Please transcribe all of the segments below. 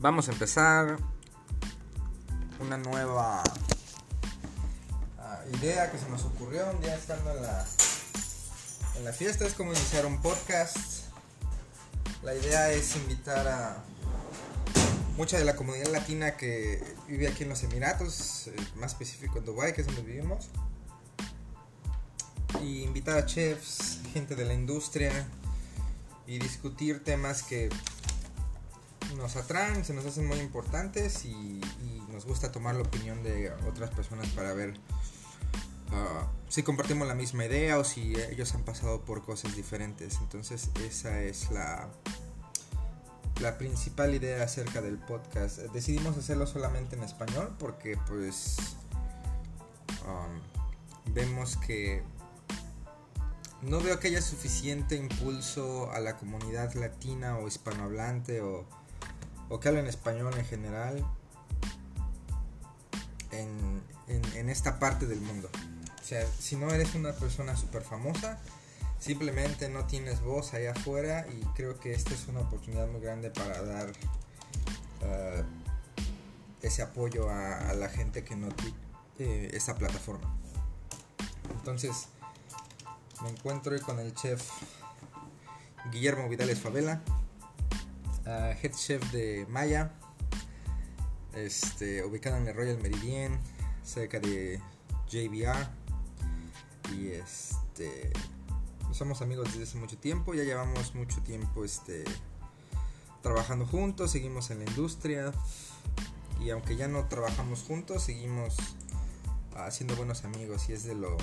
Vamos a empezar una nueva ah, idea que se nos ocurrió un día estando en la, en fiesta. Es como iniciar un podcast. La idea es invitar a mucha de la comunidad latina que vive aquí en los Emiratos, eh, más específico en Dubai, que es donde vivimos. Y invitar a chefs, gente de la industria y discutir temas que nos atraen, se nos hacen muy importantes y, nos gusta tomar la opinión de otras personas para ver uh, si compartimos la misma idea o si ellos han pasado por cosas diferentes. Entonces esa es la, la principal idea acerca del podcast. Decidimos hacerlo solamente en español porque pues um, vemos que no veo que haya suficiente impulso a la comunidad latina o hispanohablante o o que hablan español en general en, esta parte del mundo. O sea, si no eres una persona súper famosa, simplemente no tienes voz allá afuera y creo que esta es una oportunidad muy grande para dar uh, ese apoyo a, la gente que no tiene eh, esta plataforma. Entonces, me encuentro con el chef Guillermo Vidales Favela head chef de Maya, este, ubicado en el Royal Meridien, cerca de JBR. Y este, somos amigos desde hace mucho tiempo, ya llevamos mucho tiempo este, trabajando juntos, seguimos en la industria. Y aunque ya no trabajamos juntos, seguimos haciendo buenos amigos y es de lo,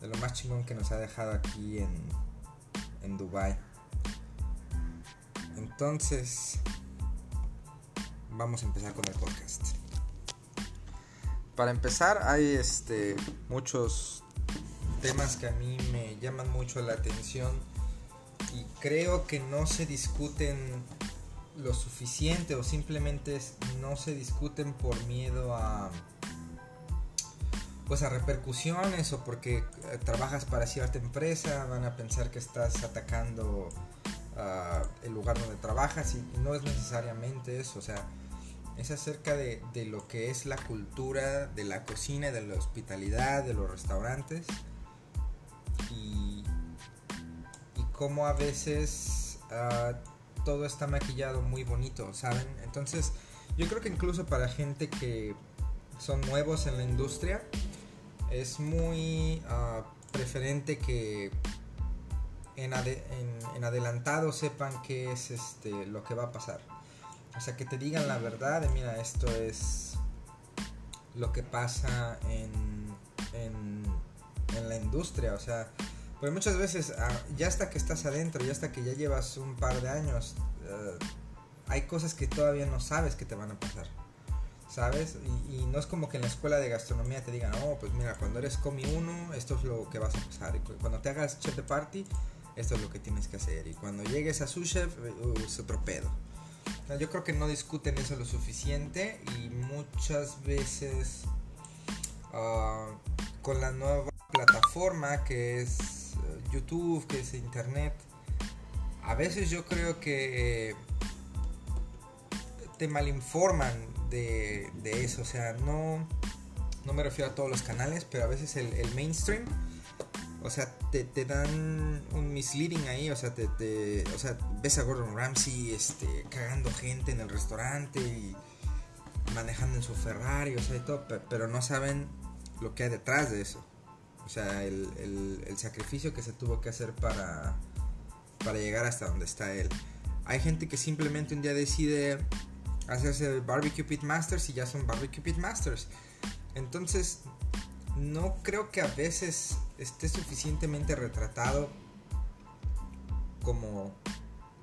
de lo más chingón que nos ha dejado aquí en, en Dubai. Entonces, vamos a empezar con el podcast. Para empezar, hay este, muchos temas que a mí me llaman mucho la atención y creo que no se discuten lo suficiente o simplemente no se discuten por miedo a pues a repercusiones o porque eh, trabajas para cierta empresa van a pensar que estás atacando el lugar donde trabajas y, no es necesariamente eso, o sea, es acerca de, lo que es la cultura de la cocina, de la hospitalidad, de los restaurantes y, y cómo a veces ah, todo está maquillado muy bonito, ¿saben? Entonces, yo creo que incluso para gente que son nuevos en la industria, es muy uh, preferente que en, adelantado sepan qué es este, lo que va a pasar. O sea, que te digan la verdad de, mira, esto es lo que pasa en, en, la industria. O sea, porque muchas veces, ah, ya hasta que estás adentro, ya hasta que ya llevas un par de años, eh, hay cosas que todavía no sabes que te van a pasar. ¿Sabes? Y, no es como que en la escuela de gastronomía te digan, oh, pues mira, cuando eres comi uno, esto es lo que vas a pasar. Y cuando te hagas chef de party, esto es lo que tienes que hacer. Y cuando llegues a su chef, uh, es otro pedo. Yo creo que no discuten eso lo suficiente y muchas veces ah, con la nueva plataforma que es eh, YouTube, que es Internet, a veces yo creo que te malinforman de, de eso. O sea, no, no me refiero a todos los canales, pero a veces el, el mainstream o sea, te, te, dan un misleading ahí, o sea, te, te, o sea, ves a Gordon Ramsay este, cagando gente en el restaurante y manejando en su Ferrari, o sea, y todo, pero no saben lo que hay detrás de eso. O sea, el, el, sacrificio que se tuvo que hacer para, para llegar hasta donde está él. Hay gente que simplemente un día decide hacerse Barbecue Pit Masters y ya son Barbecue Pit Masters. Entonces, no creo que a veces esté suficientemente retratado como,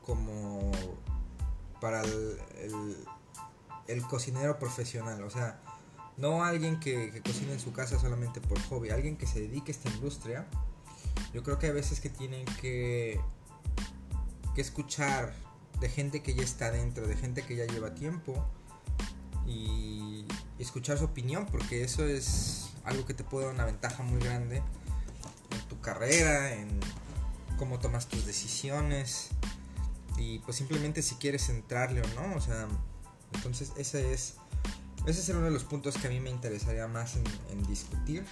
como para el, cocinero profesional. O sea, no alguien que, que cocine en su casa solamente por hobby, alguien que se dedique a esta industria. Yo creo que hay veces que tienen que, que escuchar de gente que ya está dentro, de gente que ya lleva tiempo y escuchar su opinión, porque eso es algo que te puede dar una ventaja muy grande en tu carrera, en cómo tomas tus decisiones y pues simplemente si quieres entrarle o no, o sea, entonces ese es, ese es uno de los puntos que a mí me interesaría más en, en discutir.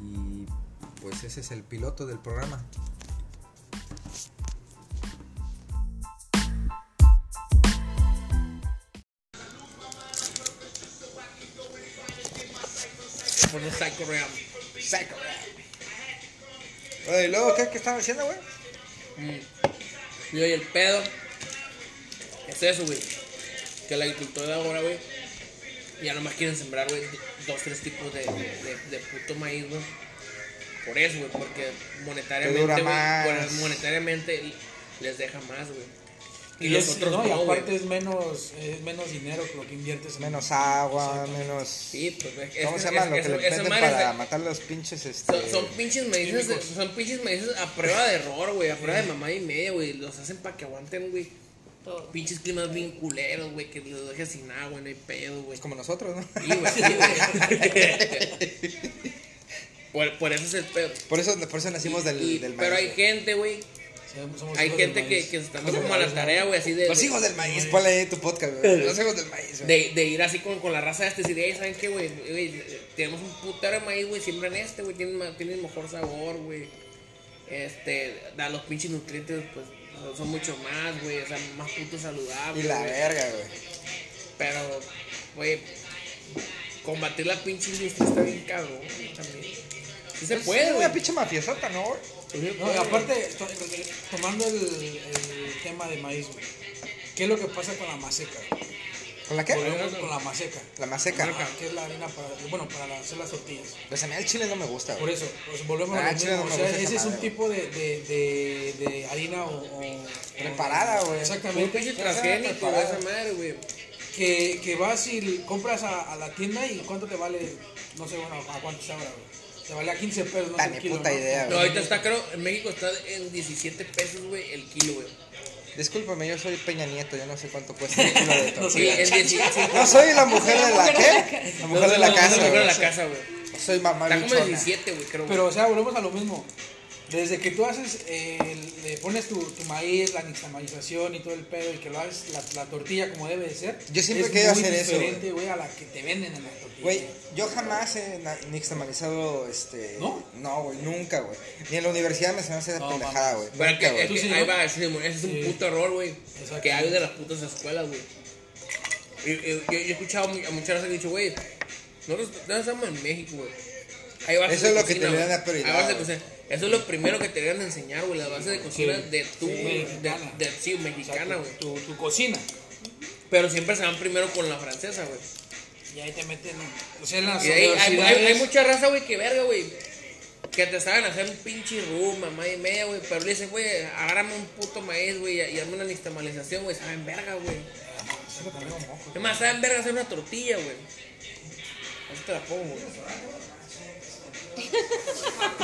Y pues ese es el piloto del programa. Psycho Realm. Psycho ¿y luego qué, qué estaban haciendo, güey? Mm. Y oye, el pedo es eso, güey. Que la agricultura ahora, güey, ya nomás quieren sembrar, güey, dos, tres tipos de, de, de puto maíz, güey. Por eso, güey, porque monetariamente, güey, monetariamente les deja más, güey. Y, Y, los es- otros no, y aparte es menos, es menos dinero que lo que inviertes en Menos agua, menos... Sí, pues, es, ¿Cómo es- se llama? es- Lo es- que le es para de- matar los pinches, este... Son, son pinches de- Químicos. son pinches maíces a prueba de error, güey, a prueba de mamá y media, güey. Los hacen para que aguanten, güey. Todo. Pinches climas bien culeros, güey, que los dejes sin agua, no hay pedo, güey. Como nosotros, ¿no? Sí, güey, sí, por, por eso es el pedo. Por eso, por eso nacimos del, Y- del pero hay gente, güey. Somos- Hay gente que, que se está dando como a la tarea, güey, así de. Los de- hijos del maíz, ponle ahí tu podcast, güey. Los hijos del maíz, güey. De, de ir así con, con la raza este y decir, "Ey, ¿saben qué, güey? Tenemos un putero de maíz, güey, siembran este, güey, tienen, tienen mejor sabor, güey. Este, da los pinches nutrientes, pues, son mucho más, güey, o sea, más puto saludable. Y la verga, güey. Pero, güey, combatir la pinche industria está bien cabrón, también. Sí se puede, Es güey. una pinche ¿no, güey? No, y aparte, to- tomando el, el tema de maíz, güey, ¿qué es lo que pasa con la maseca? ¿Con la qué? Volvemos con la maseca. La maseca. Ajá, que es la harina para, bueno, para hacer las tortillas. Pues a mí el chile no me gusta, Por eso, pues volvemos Ah, a lo chile, mismo. no O sea, gusta ese es un madre. tipo de, de, de, de harina o, o- Preparada, güey. Un Exactamente. sea transgénico, esa madre, güey. Que, que vas y compras a, a la tienda y cuánto te vale, no sé, bueno, a cuánto ahora, güey. Te vale a 15 pesos, no Ta, sé ni el kilo, puta ¿no? idea, No, ahorita está, creo, en México está en 17 pesos, güey, el kilo, güey. Discúlpame, yo soy Peña Nieto, yo no sé cuánto cuesta un kilo de Sí, tortilla. en 17. No soy la mujer de la qué? La mujer de la casa, de la güey. casa, güey. Soy mamá Está como luchona. 17, güey, creo. Pero, o sea, volvemos a lo mismo. Desde que tú haces, eh, le pones tu, tu maíz, la nixtamalización y todo el pedo, y que lo haces la, la tortilla como debe de ser. Yo siempre es he querido muy hacer eso, diferente, güey, a la que te venden en la tortilla. Güey, yo jamás he nixtamalizado, este... ¿No? No, güey, nunca, güey. Ni en la universidad me enseñaron a hacer No, pendejada, güey. Pero Nunca, que, es que sí, ahí va, ese es un Sí. puto error, güey. Que hay de las putas escuelas, güey. Yo, yo he escuchado a muchas veces que han dicho, güey, nosotros no estamos en México, güey. Eso es lo que te le dan la prioridad, de güey. cocina. Eso es lo primero que te deben de enseñar, güey. Las bases de cocina Sí. de tu, Sí, de, mexicana. de, sí, O sea, mexicana, tu- güey. tu, tu cocina. Pero siempre se van primero con la francesa, güey. Y ahí te meten, o sea, en las Y ahí hay, hay, universidades- hay mucha raza, güey, que verga, güey. Que te saben hacer un pinche rum, mamá y media, güey. Pero le dicen, güey, agárrame un puto maíz, güey, y hazme una nixtamalización, güey. Saben verga, güey. Es más, saben verga hacer una tortilla, güey. Así te la pongo, güey.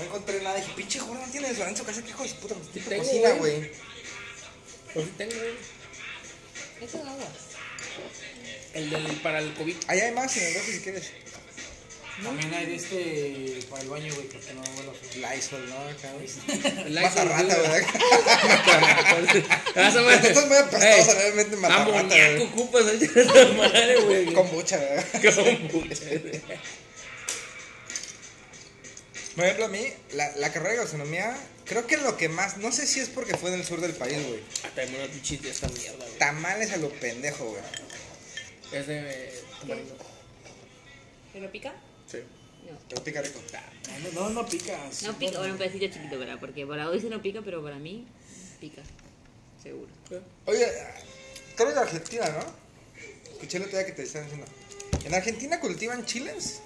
No encontré nada, dije, pinche gordo, no tiene desodorante en su casa, que hijo de su puta tipo tengo, cocina, güey. Pues sí tengo, güey. Eso es agua. El del, para el COVID. Ahí hay más en el refri si quieres. También hay de este para el baño, güey, porque no huele a Lysol, ¿no? Acá, güey. El Más a Lysol, rata. ¿verdad? Esa madre- Estás muy apestosa, Ey, realmente mata rata, Amoníaco güey. ocupas madre, güey. Con mucha, ¿verdad? Kombucha, güey. Por ejemplo, a mí, la, la carrera de gastronomía, creo que lo que más, no sé si es porque fue en el sur del país, güey. Hasta me una pinche de esta mierda, güey. Tamales a lo pendejo, güey. Es de tamarindo. ¿Pero pica? Sí. No. Pero pica rico. No, no, no picas. No pica, bueno, un pedacito chiquito, ¿verdad? Porque para hoy sí no pica, pero para mí pica. Seguro. Oye, tú eres de Argentina, ¿no? Escuché el otro día que te estaban diciendo. ¿En Argentina cultivan chiles?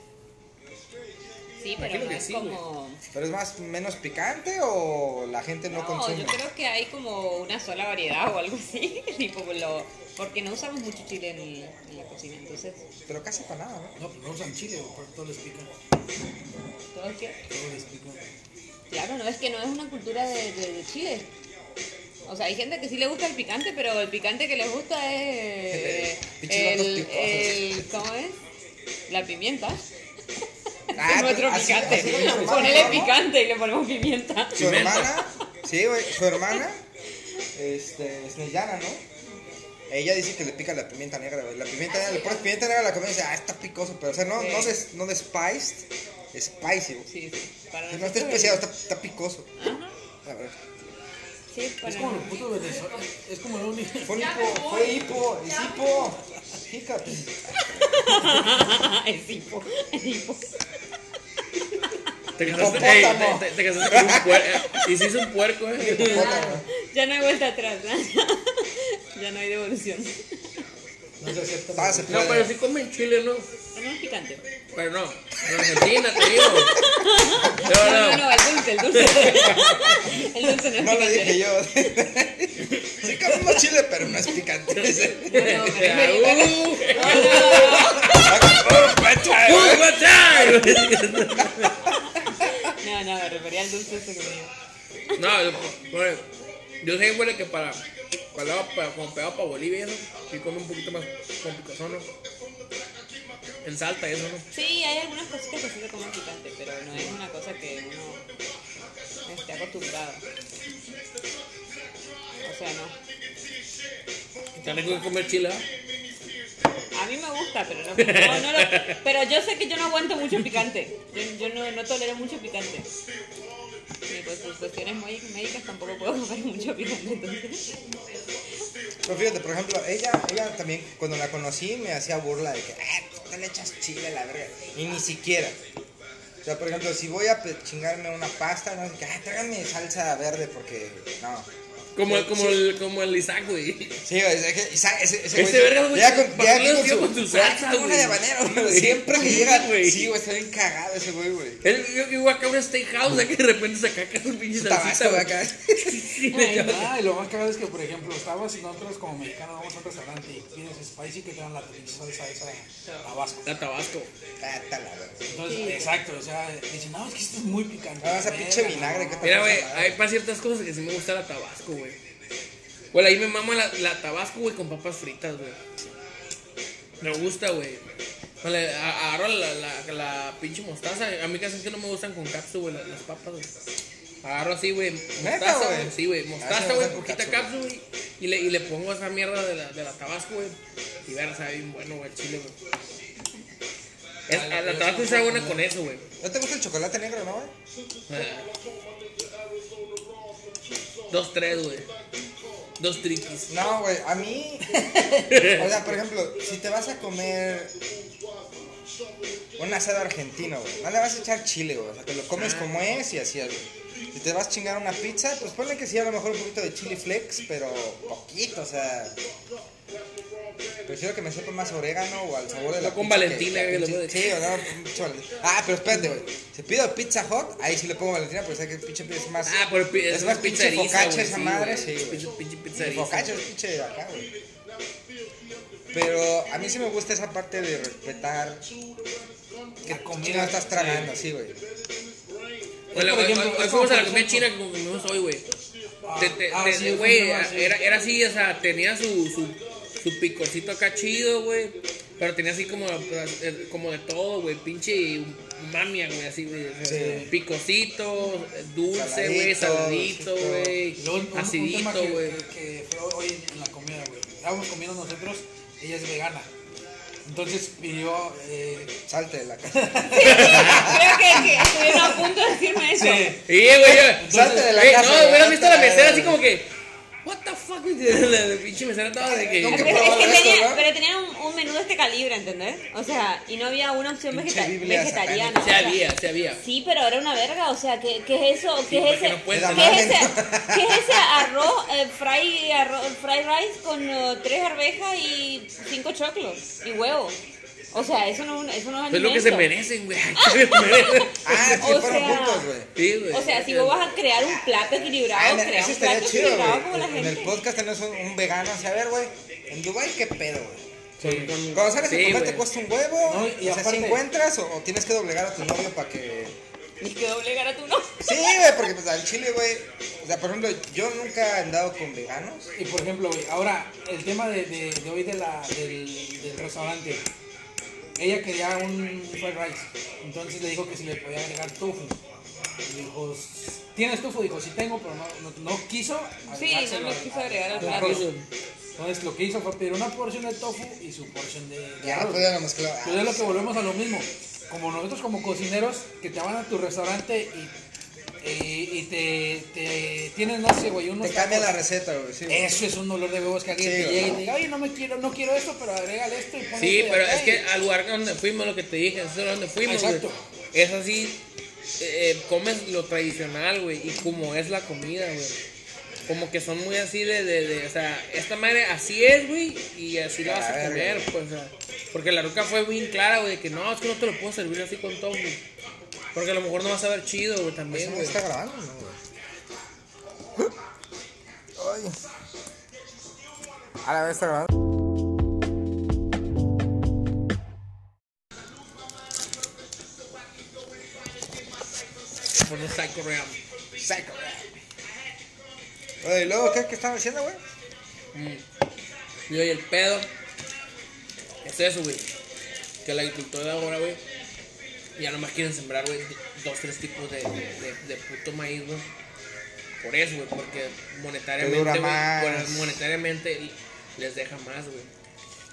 Sí, pero Imagino no que es sí, como... ¿Pero es más menos picante o la gente no, No, consume? yo creo que hay como una sola variedad o algo así, tipo lo, porque no usamos mucho chile en, el- en la cocina, entonces Pero casi para nada, ¿no? No, pero no usan chile, porque todo les pica. todo es que, Todo les pica. claro, no es que no es una cultura de, de- de Chile. O sea, hay gente que sí le gusta el picante, pero el picante que les gusta es el, el, ¿cómo es? La pimienta. Ah, es nuestro así- picante. así hermana, Ponele ¿no? picante y le ponemos pimienta. Su hermana, sí, güey, su hermana, este, es mexicana, ¿no? Ella dice que le pica la pimienta negra, güey. La pimienta negra, le pones pimienta negra a la comida y dice, ah, está picoso, pero o sea, no, Sí. no, de, no de spiced, es spicy, güey. Sí, sí. Para No está especiado, está, está picoso. Ajá. A ver. Sí, Es como los putos venezolanos. Es como lo único. Fue hipo, fue hipo, es hipo. Hiccups. es hipo, es hipo. Te casaste, ey, te, te- te casaste con un puerco. Y si es un puerco, eh. Hipopótamo. Ya no hay vuelta atrás, ¿no? ya no hay devolución. No se acepta. Ah, No, pero sí comen chile, ¿no? No es picante. Pero no. En Argentina, te digo. No, No, no, no. no, el dulce, el dulce. El dulce no es No lo dije yo. Sí comemos chile, pero no es picante. No, no, pero Ah, uh, uh, time? No, no, me refería al dulce ese que me dijo. No, yo, sé, güey, que para, para, para como pegado para Bolivia y eso, sí come un poquito más con picazón, ¿no? En Salta y eso, ¿no? Sí, hay algunas cositas que sí se comen picante, pero no es una cosa que uno esté acostumbrado. O sea, no. Está rico que comer chile, ¿ah? A mí me gusta, pero no, no, no lo- pero yo sé que yo no aguanto mucho picante. Yo, no, no tolero mucho picante. Y pues por cuestiones muy médicas tampoco puedo comer mucho picante, entonces. Pero fíjate, por ejemplo, ella, ella también, cuando la conocí, me hacía burla de que, ah, te le echas chile a la verga. Y ni siquiera. O sea, por ejemplo, si voy a chingarme una pasta, no qué, ah, tráigame salsa verde porque, no. Como, Sí, como, sí. el, como el Isaac, güey. Sí, güey, es que Isaac- ese, ese, Ese verga, güey, llega con, ¿para llega con dio su, con tu güey, salsa, una güey? de habanero, güey. Siempre que llega, güey. sí, güey, está bien cagado ese güey, güey. Él, yo que acá a un steakhouse, de que de repente se caca su pinche salsita, tabasco, güey, acá. Sí, Ah, y lo más cagado es que, por ejemplo, estamos nosotros como mexicanos, vamos a un restaurante y pides spicy que te dan la pinche salsa esa tabasco. La Tabasco. Ah. Entonces, exacto, o sea, dicen, no, es que esto es muy picante. Ah, esa pinche vinagre, no. ¿qué Mira, güey, hay para ciertas cosas que sí me gusta la Tabasco, güey. Güey, ahí me mama la, la Tabasco, güey, con papas fritas, güey. Me gusta, güey. Agarro la, la, la pinche mostaza. A mí casi que no me gustan con capsu, güey, las, las papas, güey. Agarro así, güey. Mostaza, güey? Sí, güey. A mí sí Mostaza, güey. Poquita capsu, güey. Y le, y le pongo esa mierda de la, de la Tabasco, güey. Y ver, sabe bien bueno, güey, el chile, güey. Es- Ah, la, la- Tabasco sabe buena con eso, güey. ¿No te gusta el chocolate negro, no, güey? Ah. Dos, tres, güey. Dos triquis. No, güey, a mí. o sea, por ejemplo, si te vas a comer un asado argentino, güey, no le vas a echar chile, güey. O sea, te lo comes como es y así, güey. Si te vas a chingar una pizza, pues ponle que sí, a lo mejor un poquito de chili flex, pero poquito, o sea. Prefiero que me sepa más orégano o al sabor de la No con que- Valentina, que que puede- Sí, o no, Valentina. Ah, pero espérate, güey. Si pido pizza hot, ahí sí le pongo Valentina, pero sé que el pinche es más. Ah, pero pi- es más pinche focacha esa sí, madre, sí, güey. Pinche, pinche pizza El eriza, focacha es pinche de acá, güey. Pero a mí sí me gusta esa parte de respetar que La comida. chino estás tragando, sí, güey. Bueno, por hoy- ejemplo, hoy- hoy es fuimos a la comida ejemplo- china que comimos hoy, güey. Ah, ah, Güey, era así, o sea, tenía su, su, picocito acá chido, güey. Pero tenía así como, eh, como de todo, güey. Pinche mamia, güey, así, güey. Sí. Picocito, dulce, güey, Saladito, güey. Acidito, que, güey. que- que fue hoy en la comida, güey. Estábamos comiendo nosotros, ella es vegana. Entonces pidió. Eh, Salte de la casa. Creo que, que estuvieron a punto de decirme eso. sí, Sí, güey. Salte de la Ey, casa, No, hubieras visto la mesera así como que. What the fuck, güey. La, la pinche mesera estaba de que. Nunca Pero es que tenía, ¿no? pero tenía un, un menú de este calibre, ¿entendés? O sea, y no había una opción vegeta- vegetariana. satánica. o Se sea, había, se había. Sí, pero era una verga, o sea, ¿qué, qué es eso? ¿Qué es ese? no ¿Qué es ese, qué es ese arroz, eh, fry, arroz, fry rice con eh, tres arvejas y cinco choclos y huevos? O sea, eso no, eso no es Es lo que se alimento. merecen, güey. Ah, que O fueron sea- juntos, güey. Sí, güey. O sea, si vos vas a crear un plato equilibrado, Ah, crea un plato chido, equilibrado como la güey. En el gente. podcast tenemos un, un vegano, o sea, a ver, güey, en Dubai qué pedo, güey. Sí. Cuando sales sí, a comer te cuesta un huevo, No, y o sea, aparte- si encuentras o, o tienes que doblegar a tu novio para que... Ni que doblegar a tu no. Sí, güey, porque pues al chile, güey, o sea, por ejemplo, yo nunca he andado con veganos. Y por ejemplo, güey, ahora el tema de, de, de hoy de la, del, del restaurante. Ella quería un fried rice. Entonces le dijo que si le podía agregar tofu. Y dijo, ¿tienes tofu? Dijo, sí tengo, pero no, no, no quiso. Sí, no lo quiso agregar al Entonces, plato. Entonces lo que hizo fue pedir una porción de tofu y su porción de, de Ya no arroz. podíamos mezclar. Pues es lo que volvemos a lo mismo. Como nosotros como cocineros que te van a tu restaurante y, y, y te, te tienen, no sé, güey, unos Te cambia la receta, güey, sí. güey. Eso es un dolor de huevos que alguien Sí, te güey. llegue y te diga, oye, no me quiero, no quiero esto, pero agrégale esto y pon Sí, esto pero acá", es que al lugar donde fuimos, lo que te dije, eso es donde fuimos, güey. Exacto. Es así, eh, comes lo tradicional, güey, y como es la comida, güey. Como que son muy así de, de, de, o sea, esta madre así es, güey, y así la vas a comer, güey. pues, o sea, porque la ruca fue bien clara, güey, de que no, es que no te lo puedo servir así con tofu. Porque a lo mejor no vas a ver chido, güey, ¿Eso también, güey. está grabando, no, güey? Ay. A la vez está grabando. Por un psycho real. Psycho. Oye, ¿y luego qué, qué estaban haciendo, güey? Y oye, el pedo es eso, güey. Que la agricultura de ahora, güey, ya nomás quieren sembrar, güey, dos, tres tipos de, de, de puto maíz, güey. Por eso, güey, porque monetariamente, güey, bueno, monetariamente les deja más, güey.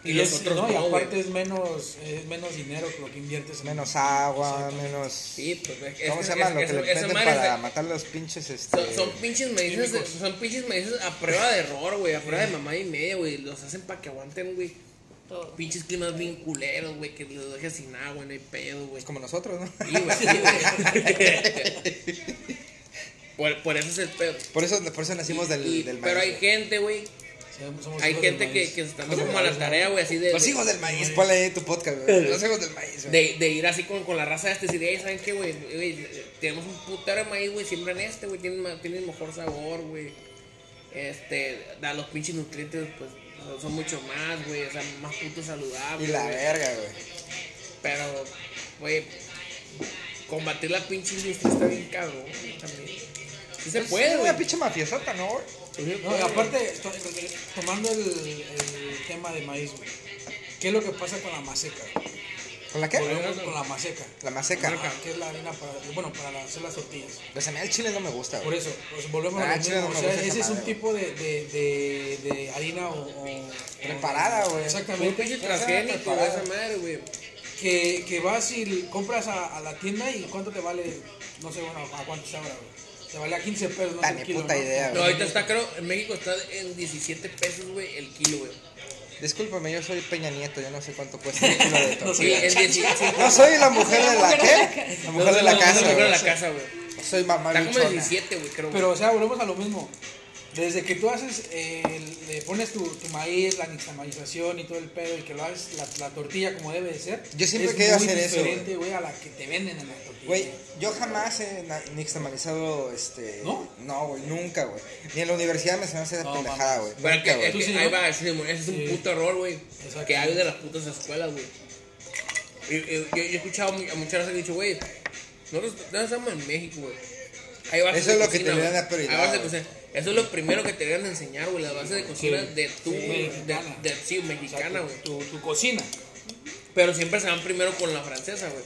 Y, y los es- otros no, y aparte es menos, es menos dinero que lo que inviertes en Menos agua, menos... Sí, pues, es- ¿Cómo es- se llama es- lo que le meten para matar los pinches, este... Son, son pinches maíces, de- son pinches maíces a prueba de error, güey, a prueba de mamá y media, güey. Los hacen para que aguanten, güey. Todo. Pinches climas bien culeros, güey, que los dejes sin agua, no hay pedo, güey. Es como nosotros, ¿no? Sí, güey, sí, güey. por, por eso es el pedo. Por eso, por eso nacimos del, Y- del maíz. pero hay gente, güey. Somos- somos Hay gente que, que se está dando como a la tarea, güey, así de. Los hijos del maíz, ponle ahí tu podcast, güey. Los hijos del maíz, güey. De, de ir así con, con la raza de este y decir, "Ey, ¿saben qué, güey? Tenemos un putero de maíz, güey, siembran este, güey, tienen, tienen mejor sabor, güey. Este, da los pinches nutrientes, pues, son mucho más, güey, o sea, más puto saludables. Y la verga, güey. Pero, güey, combatir la pinche industria está bien cabrón, también. Sí se puede, Es güey. una pinche mafiosota, ¿no, güey? No, y aparte, to- tomando el, el tema de maíz, güey, ¿qué es lo que pasa con la maseca? ¿Con la qué? Volvemos con la maseca. La maseca. Ah, que es la harina para, bueno, para hacer las tortillas. Pues a mí el chile no me gusta, Por güey. eso, pues volvemos Ah, a lo chile, O sea, gusta ese es un tipo de, de, de, de harina o, o- Preparada, güey. Un Exactamente. pinche Esa transgénico, esa madre, güey. Que, que vas y compras a, a la tienda y cuánto te vale, no sé, bueno, a cuánto está ahora, güey. Te vale a 15 pesos, no sé kilo, puta ¿no? idea, No, ahorita está creo, en México está en 17 pesos, güey, el kilo, güey. Discúlpame, yo soy Peña Nieto, yo no sé cuánto cuesta un kilo de No tortilla. Sí, en 17. No soy la mujer de la qué? La mujer de la casa, No, de la casa, güey. Soy mamá Está como luchona. 17, güey, creo. Pero, o sea, volvemos a lo mismo. Desde que tú haces, eh, le pones tu, tu maíz, la nixtamalización y todo el pedo y que lo haces la, la tortilla como debe de ser. Yo siempre es he querido muy hacer eso, diferente, güey, a la que te venden en la tortilla. Güey, yo jamás he nixtamalizado, este... ¿No? No, güey, nunca, güey. Ni en la universidad me enseñaron a hacer esa No, pendejada, güey. Nunca, que, es que ahí va, ese es un Sí. puto error, güey. Que hay de las putas escuelas, güey. Yo, yo he escuchado a muchas veces que han dicho, güey, nosotros no estamos en México, güey. Eso es lo que te güey. dar prioridad, Eso es lo primero que te deberían de enseñar, güey, las bases de cocina Sí. de tu, Sí, mexicana. de, sí, O sea, mexicana, tu- güey. tu, tu cocina. Pero siempre se van primero con la francesa, güey.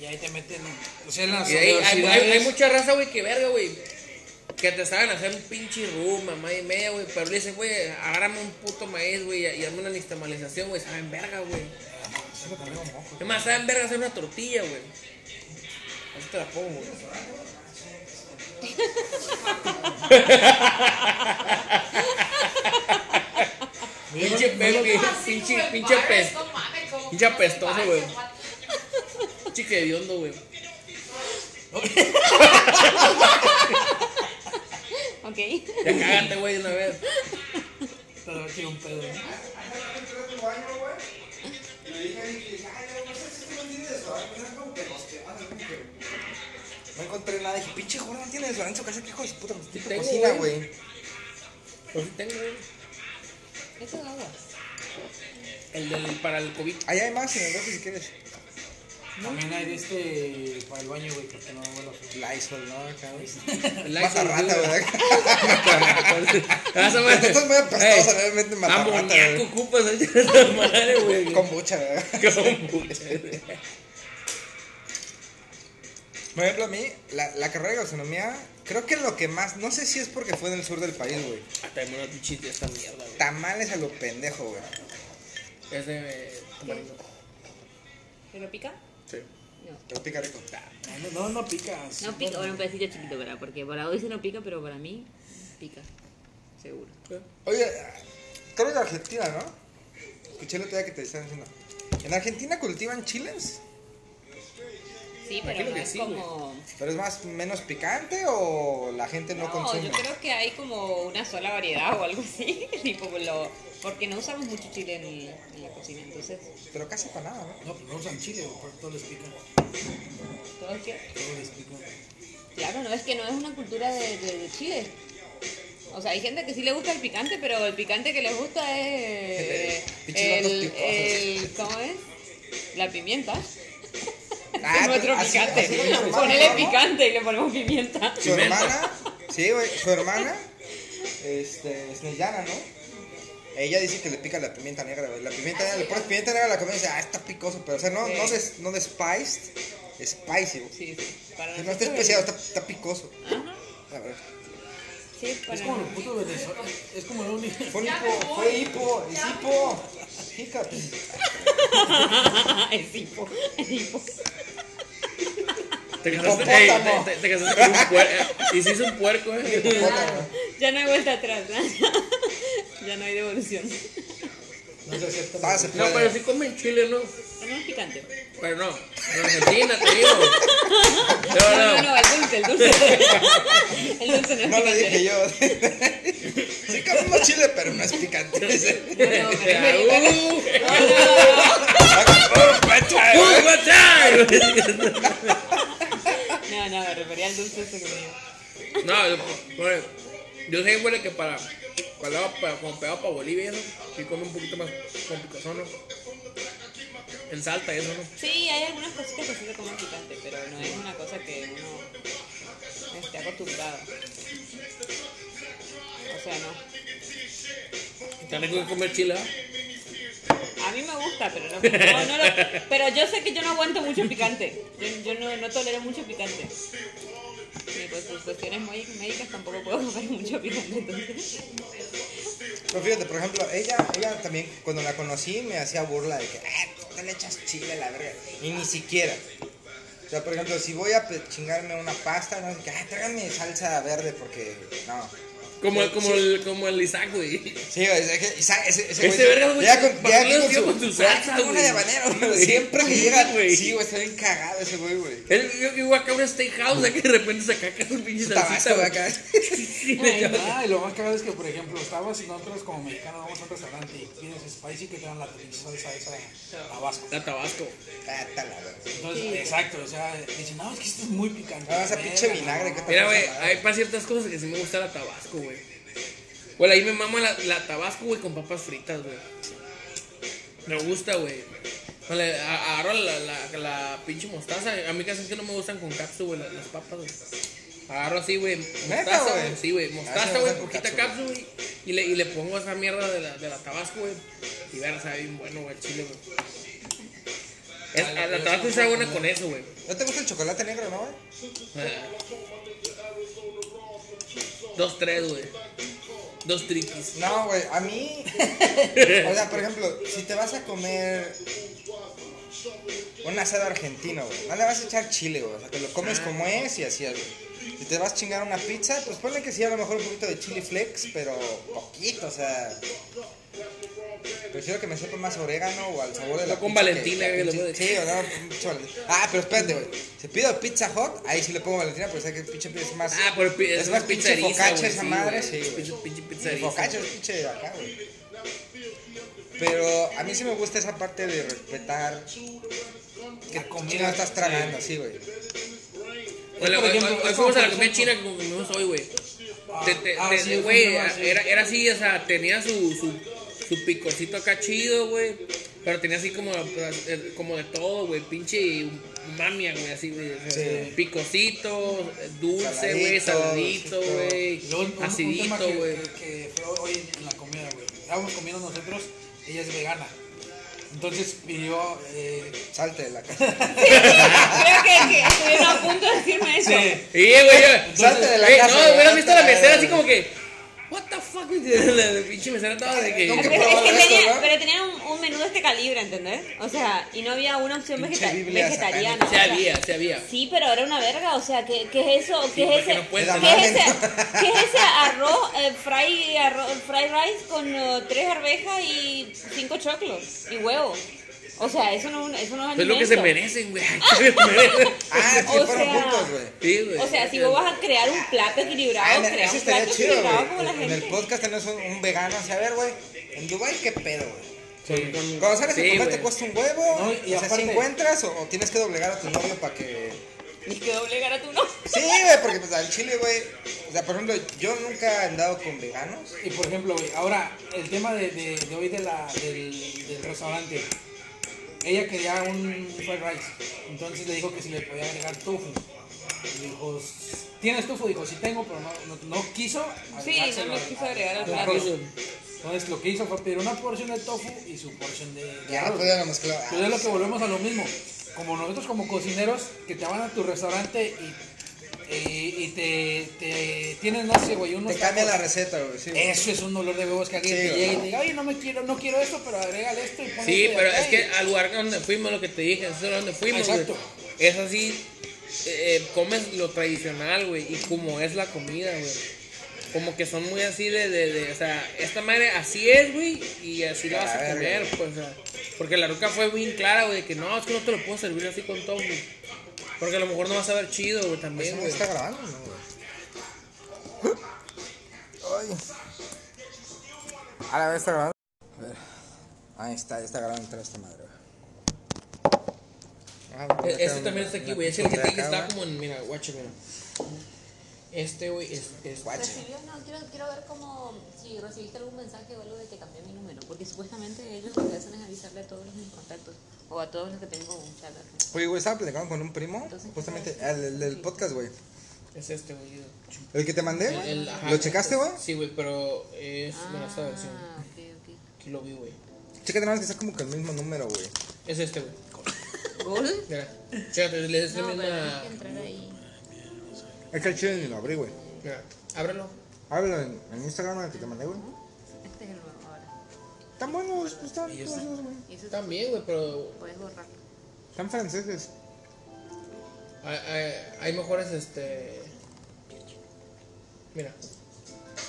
Y ahí te meten, o sea, en las Y ahí hay, hay, universidades. hay mucha raza, güey, que verga, güey. Que te saben hacer un pinche rum, mamá y media, güey. Pero le dicen, güey, agárrame un puto maíz, güey, y hazme una nixtamalización, güey. Saben verga, güey. Es más, saben verga hacer una tortilla, güey. Así te la pongo, güey. Pinche Pepe, pinche, pinche pes- pinche apestoso, güey. Pinche que hediondo, güey. Ok. Ya cágate, güey, de una vez. Pero aquí un pedo. ¿no? No encontré nada, dije, pinche Jorge no tiene su casa, que hijo de su puta, tipo tengo, cocina, güey. güey. Pues sí tengo, güey. Eso es agua. El del, para el COVID. Ahí hay más en el refri si quieres. También hay de este para el baño, güey, porque no huele feo. Lysol, ¿no? Acá, güey. El Mata rata, güey. ¿verdad? Vas a muy apestosa, Ey, realmente mata rata, Amoníaco güey. ocupas madre, güey. ¿verdad? Kombucha, güey. Por ejemplo, a mí, la, la carrera de gastronomía, creo que lo que más, no sé si es porque fue en el sur del país, güey. Hasta me una de esta mierda, güey. Tamales a lo pendejo, güey. Es de eh, tamarindo. ¿Pero pica? Sí. No. Te lo pica rico. No, no, no picas. No pica, bueno, un pedacito chiquito, ¿verdad? Porque para hoy se no pica, pero para mí pica. Seguro. Oye, tú eres de Argentina, ¿no? Escuché el otro día que te estaban diciendo. ¿En Argentina cultivan chiles? Sí, pero no que es sí, como... ¿Pero es más menos picante o la gente no, No, consume? yo creo que hay como una sola variedad o algo así. tipo lo... Porque no usamos mucho chile en, en la cocina, entonces... Pero casi para nada, ¿no? No, no usan chile, porque todo les pica. Todo es que... Todo les pica. Claro, no es que no es una cultura de, de, de Chile. O sea, hay gente que sí le gusta el picante, pero el picante que les gusta es el, picosos. el ¿cómo es? La pimienta. Ah, es nuestro así- picante. así Ponele ¿no? picante y le ponemos pimienta. Su hermana, sí, güey, su hermana, este, es mexicana, ¿no? Ella dice que le pica la pimienta negra, güey. La pimienta negra, le pones pimienta negra a la comida y dice, ah, está picoso, pero o sea, no, Sí. no, de, no de spiced, spicy, güey. Sí, sí. Para No está especiado, es- está, está picoso. Ajá. A ver. Sí, para Es como el puto Venezuela. Es como el único. Fue hipo, fue hipo, es hipo. Hiccups. el tipo. El tipo. Te casaste, ey, Hipopótamo. te, te, te casaste con un puerco. Y si es un puerco, eh. Ya no hay vuelta atrás. ¿no? ya no hay devolución. No se acepta. Ah, se No, puede. pero sí comen chile, ¿no? Ponemos picante. Pero no. En Argentina, te digo. No, No, no, no. no, el dulce, el dulce. el dulce no es No lo picante. dije yo. Sí comemos chile, pero no es picante. No, no, me referí- Uh, uh, time? No, no, me refería al dulce ese que me dio. No, yo, bueno, yo sé, que para cuando, va para, cuando pegaba para Bolivia y eso, sí come un poquito más picosón, ¿no? En Salta y eso, ¿no? Sí, hay algunas cositas que sí se comen picante, pero no es una cosa que uno esté acostumbrado. O sea, no. Te rico que comer chile, ¿ah? A mí me gusta, pero no, no, no pero yo sé que yo no aguanto mucho picante. Yo, yo no, no tolero mucho picante. Y pues por cuestiones muy médicas tampoco puedo comer mucho picante, entonces. Pero fíjate, por ejemplo, ella, ella también, cuando la conocí, me hacía burla de que, ah, tú le echas chile a la verga. Y ni siquiera. O sea, por ejemplo, si voy a chingarme una pasta, no qué, ah, salsa verde porque, no. Como, Sí, como, sí. el, como el Isaac, güey. Sí, güey, es que Isaac- ese, ese, Ese verga, güey, con, aquí los con días su, con tu "Ah, salsa, una güey". de habanero, güey. Siempre que Sí, llega, güey. sí, güey, está bien cagado ese güey, güey. Él, yo que iba acá a un steakhouse, que de repente se caca su pinche salsita, tabasco güey. acá. Sí, Ah, y lo más cagado es que, por ejemplo, estabas y nosotros como mexicanos vamos a un restaurante y pides spicy que te dan la pinche salsa esa tabasco. La tabasco. Ah, está la verga. Entonces, exacto, o sea, dicen, no, es que esto es muy picante. Ah, esa pinche Verga, vinagre no. que te Mira, güey, hay para ciertas cosas que sí me gusta la tabasco, güey. Bueno, ahí me mama la, la tabasco, güey, con papas fritas, güey. Me gusta, güey. Vale, agarro la, la, la pinche mostaza. A mí casi que no me gustan con capsu, güey, las, las papas, güey. Agarro así, güey. Mostaza, güey? güey. Sí, güey. Ah, Mostaza, gustan güey. Poquita capsu, güey. Y le, y le pongo esa mierda de la, de la tabasco, güey. Y ver, sabe bien bueno, güey, el chile, güey. Es, a la tabasco está buena con eso, güey. ¿No te gusta el chocolate negro, no, güey? Ah. Dos, tres, güey. Dos triquis. No, güey, a mí. o sea, por ejemplo, si te vas a comer un asado argentino, güey, no le vas a echar chile, güey. O sea, que lo comes como es y así, güey. Si te vas a chingar una pizza, pues ponle que sí, a lo mejor un poquito de chili flex, pero poquito, o sea. Prefiero que me sepa más orégano o al sabor de la No con Valentina, que- que lo Sí, o no, Valentina. Ah, pero espérate, güey. Si pido pizza hot, ahí sí le pongo Valentina, pero sé que el pinche es más. Ah, pero pi- es más pinche focacha esa madre, sí, güey. Pinche, pizzeriza. Focacha es pinche de acá, güey. Pero a mí sí me gusta esa parte de respetar que comida. chino estás tragando, sí, güey. Hoy, por hoy- ejemplo, hoy es fuimos a la comida china como comimos hoy, güey. Ah, ah, güey, era, era así, o sea, tenía su, su, su picocito acá chido, güey. Pero tenía así como, eh, como de todo, güey. Pinche mamia, güey, así, güey. Sí. Picocito, dulce, güey, Saladito, güey. Acidito, que- güey. Que, que fue hoy en la comida, güey. Estábamos comiendo nosotros, ella es vegana. Entonces pidió. Eh, Salte de la casa. Creo que, que estuvieron a punto de decirme eso. sí, Sí, güey. Salte de la casa, No, güey. hubieras visto a la mesera así como que. What the fuck, la pinche mesera estaba de que. ¿Cómo Es que es tenía, pero tenían un, un menú de este calibre, ¿entendés? O sea, y no había una opción vegeta- vegetariana. Se había, se había. Sí, pero era una verga, o sea, ¿qué, qué es eso? ¿Qué es porque ese? no ¿Qué es ese? ¿Qué es ese arroz, eh, fry, arroz, fried rice con eh, tres arvejas y cinco choclos y huevos? O sea, eso no, eso no es Es lo que se alimento. merecen, güey. Se merecen. Ah, sí, O fueron sea, juntos, güey. Sí, güey. O sea, si vos vas a crear un plato Ah, equilibrado, crea eso un plato chido, equilibrado como la güey. En el gente. podcast tenés un, un vegano, así, a ver, güey. En Dubai, ¿qué pedo, güey? sí. Cuando sales sí, a comer te cuesta un huevo. No, y o sea, si aparte- encuentras o, o tienes que doblegar a tu novio para que. Ni que doblegar a tu no. Sí, güey, porque pues al chile, güey. O sea, por ejemplo, yo nunca he andado con veganos. Y por ejemplo, güey, ahora el tema de, de, de hoy de la, del, del restaurante. Ella quería un fried rice. Entonces le dijo que si le podía agregar tofu. Y dijo, ¿tienes tofu? Dijo, sí tengo, pero no, no, no quiso. Sí, no me al- quiso agregar al plato. arroz. Entonces lo que hizo fue pedir una porción de tofu y su porción de, de Ya, arroz. pues ya lo Entonces es lo que volvemos a lo mismo. Como nosotros como cocineros que te van a tu restaurante y, y, y te, te tienen, no sé, güey, unos Te cambia la receta, güey. Sí, güey. Eso es un dolor de huevos que alguien Sí, te güey. llegue y te diga, oye, no me quiero, no quiero esto, pero agrégale esto y pon Sí, pero acá", es que al lugar donde fuimos, lo que te dije, eso es donde fuimos, güey. Exacto. Es así, eh, comes lo tradicional, güey, y como es la comida, güey. Como que son muy así de, de, de, o sea, esta madre así es, güey, y así la vas a comer, pues, o sea. Porque la ruca fue bien clara, güey, de que no, es que no te lo puedo servir así con todo, güey. Porque a lo mejor no vas a ver chido, güey, Eso también, no güey. está grabando, ¿no, güey? Ay. Ahora está grabando. A ver. Ahí está, ya está grabando toda esta madre, güey. Ah, E- acá Este también está aquí, güey. Es el que dije que está como en, mira, guacho, mira. Este, güey, es, es Guacho. Recibió, no, quiero, quiero ver cómo, si recibiste algún mensaje o algo de que cambié mi número, porque supuestamente ellos lo que hacen es avisarle a todos mis contactos, o a todos los que tengo un chat. Oye, güey, estaba platicando con un primo, Entonces, ¿qué justamente, el, el del podcast, güey. Es este, güey. El que te mandé, El- güey. el- ajá, ¿Lo checaste, güey? Sí, güey, pero es, bueno, esta versión. Ah, ok, ok. Aquí lo vi, güey. Chécate nada más que está como que el mismo número, güey. Es este, güey. ¿Gol? Mira, chécate, le des la que entrar ahí. Es que el chile ni lo abrí, güey. Mira, ábrelo. Háblalo en, en Instagram, el que te mandé, güey. Están buenos, pues, están todos esos, güey. Y eso También, güey, pero puedes borrar. Están franceses. hay, hay, hay mejores, este. Mira,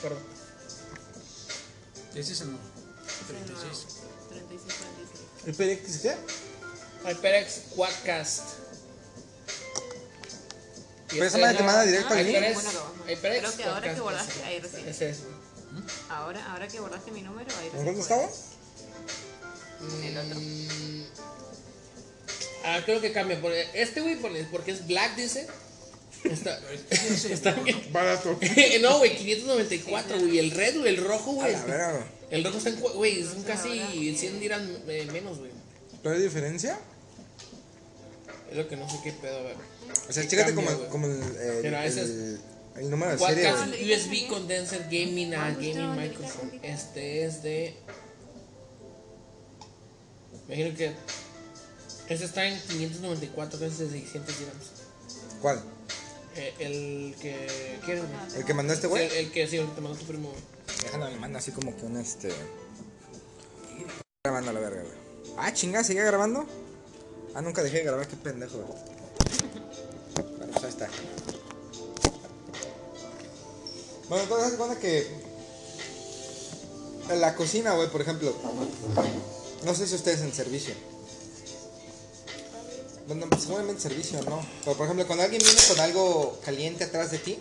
perdón. Ese es el nuevo. Ese es el nuevo. 36, 46. ¿El PRX qué? HyperX Quadcast. Y Pero esa madre es te la- manda directo al link. Bueno, lo vamos. HyperX Creo que ahora que Quadcast, borraste, ese. ahí recién. Ese es. Ahora, ahora que borraste mi número, ahí ¿En cuánto estaba? El otro. Mm, Ah, creo que cambia. porque Este, güey, porque es black, dice. Está, está bien. Barato. no, güey, 594, güey. El red, güey, el rojo, güey. El rojo está en, güey, son casi 100 dirán eh, menos, güey. ¿No hay diferencia? Es lo que no sé qué pedo, a ver. O sea, chécate cambia, como, como el, el, el, el número de serie. USB Condenser Gaming a Gaming Microphone. Este es de. Imagino que. Este está en 594, que es de 600 dirhams. ¿Cuál? Eh, el que. ¿Quieres? ¿El que mandaste, güey? El, el que sí, el que te mandó tu primo, güey. Déjalo, le manda así como que un este. Grabando a la verga, güey. Ah, chingada, ¿sigue grabando? Ah, nunca dejé de grabar, qué pendejo, güey. Bueno, pues ahí está. Bueno, entonces, de cuenta que. En la cocina, güey, por ejemplo. No sé si ustedes en servicio. Bueno, pues, seguramente en servicio, ¿no? Pero por ejemplo, cuando alguien viene con algo caliente atrás de ti,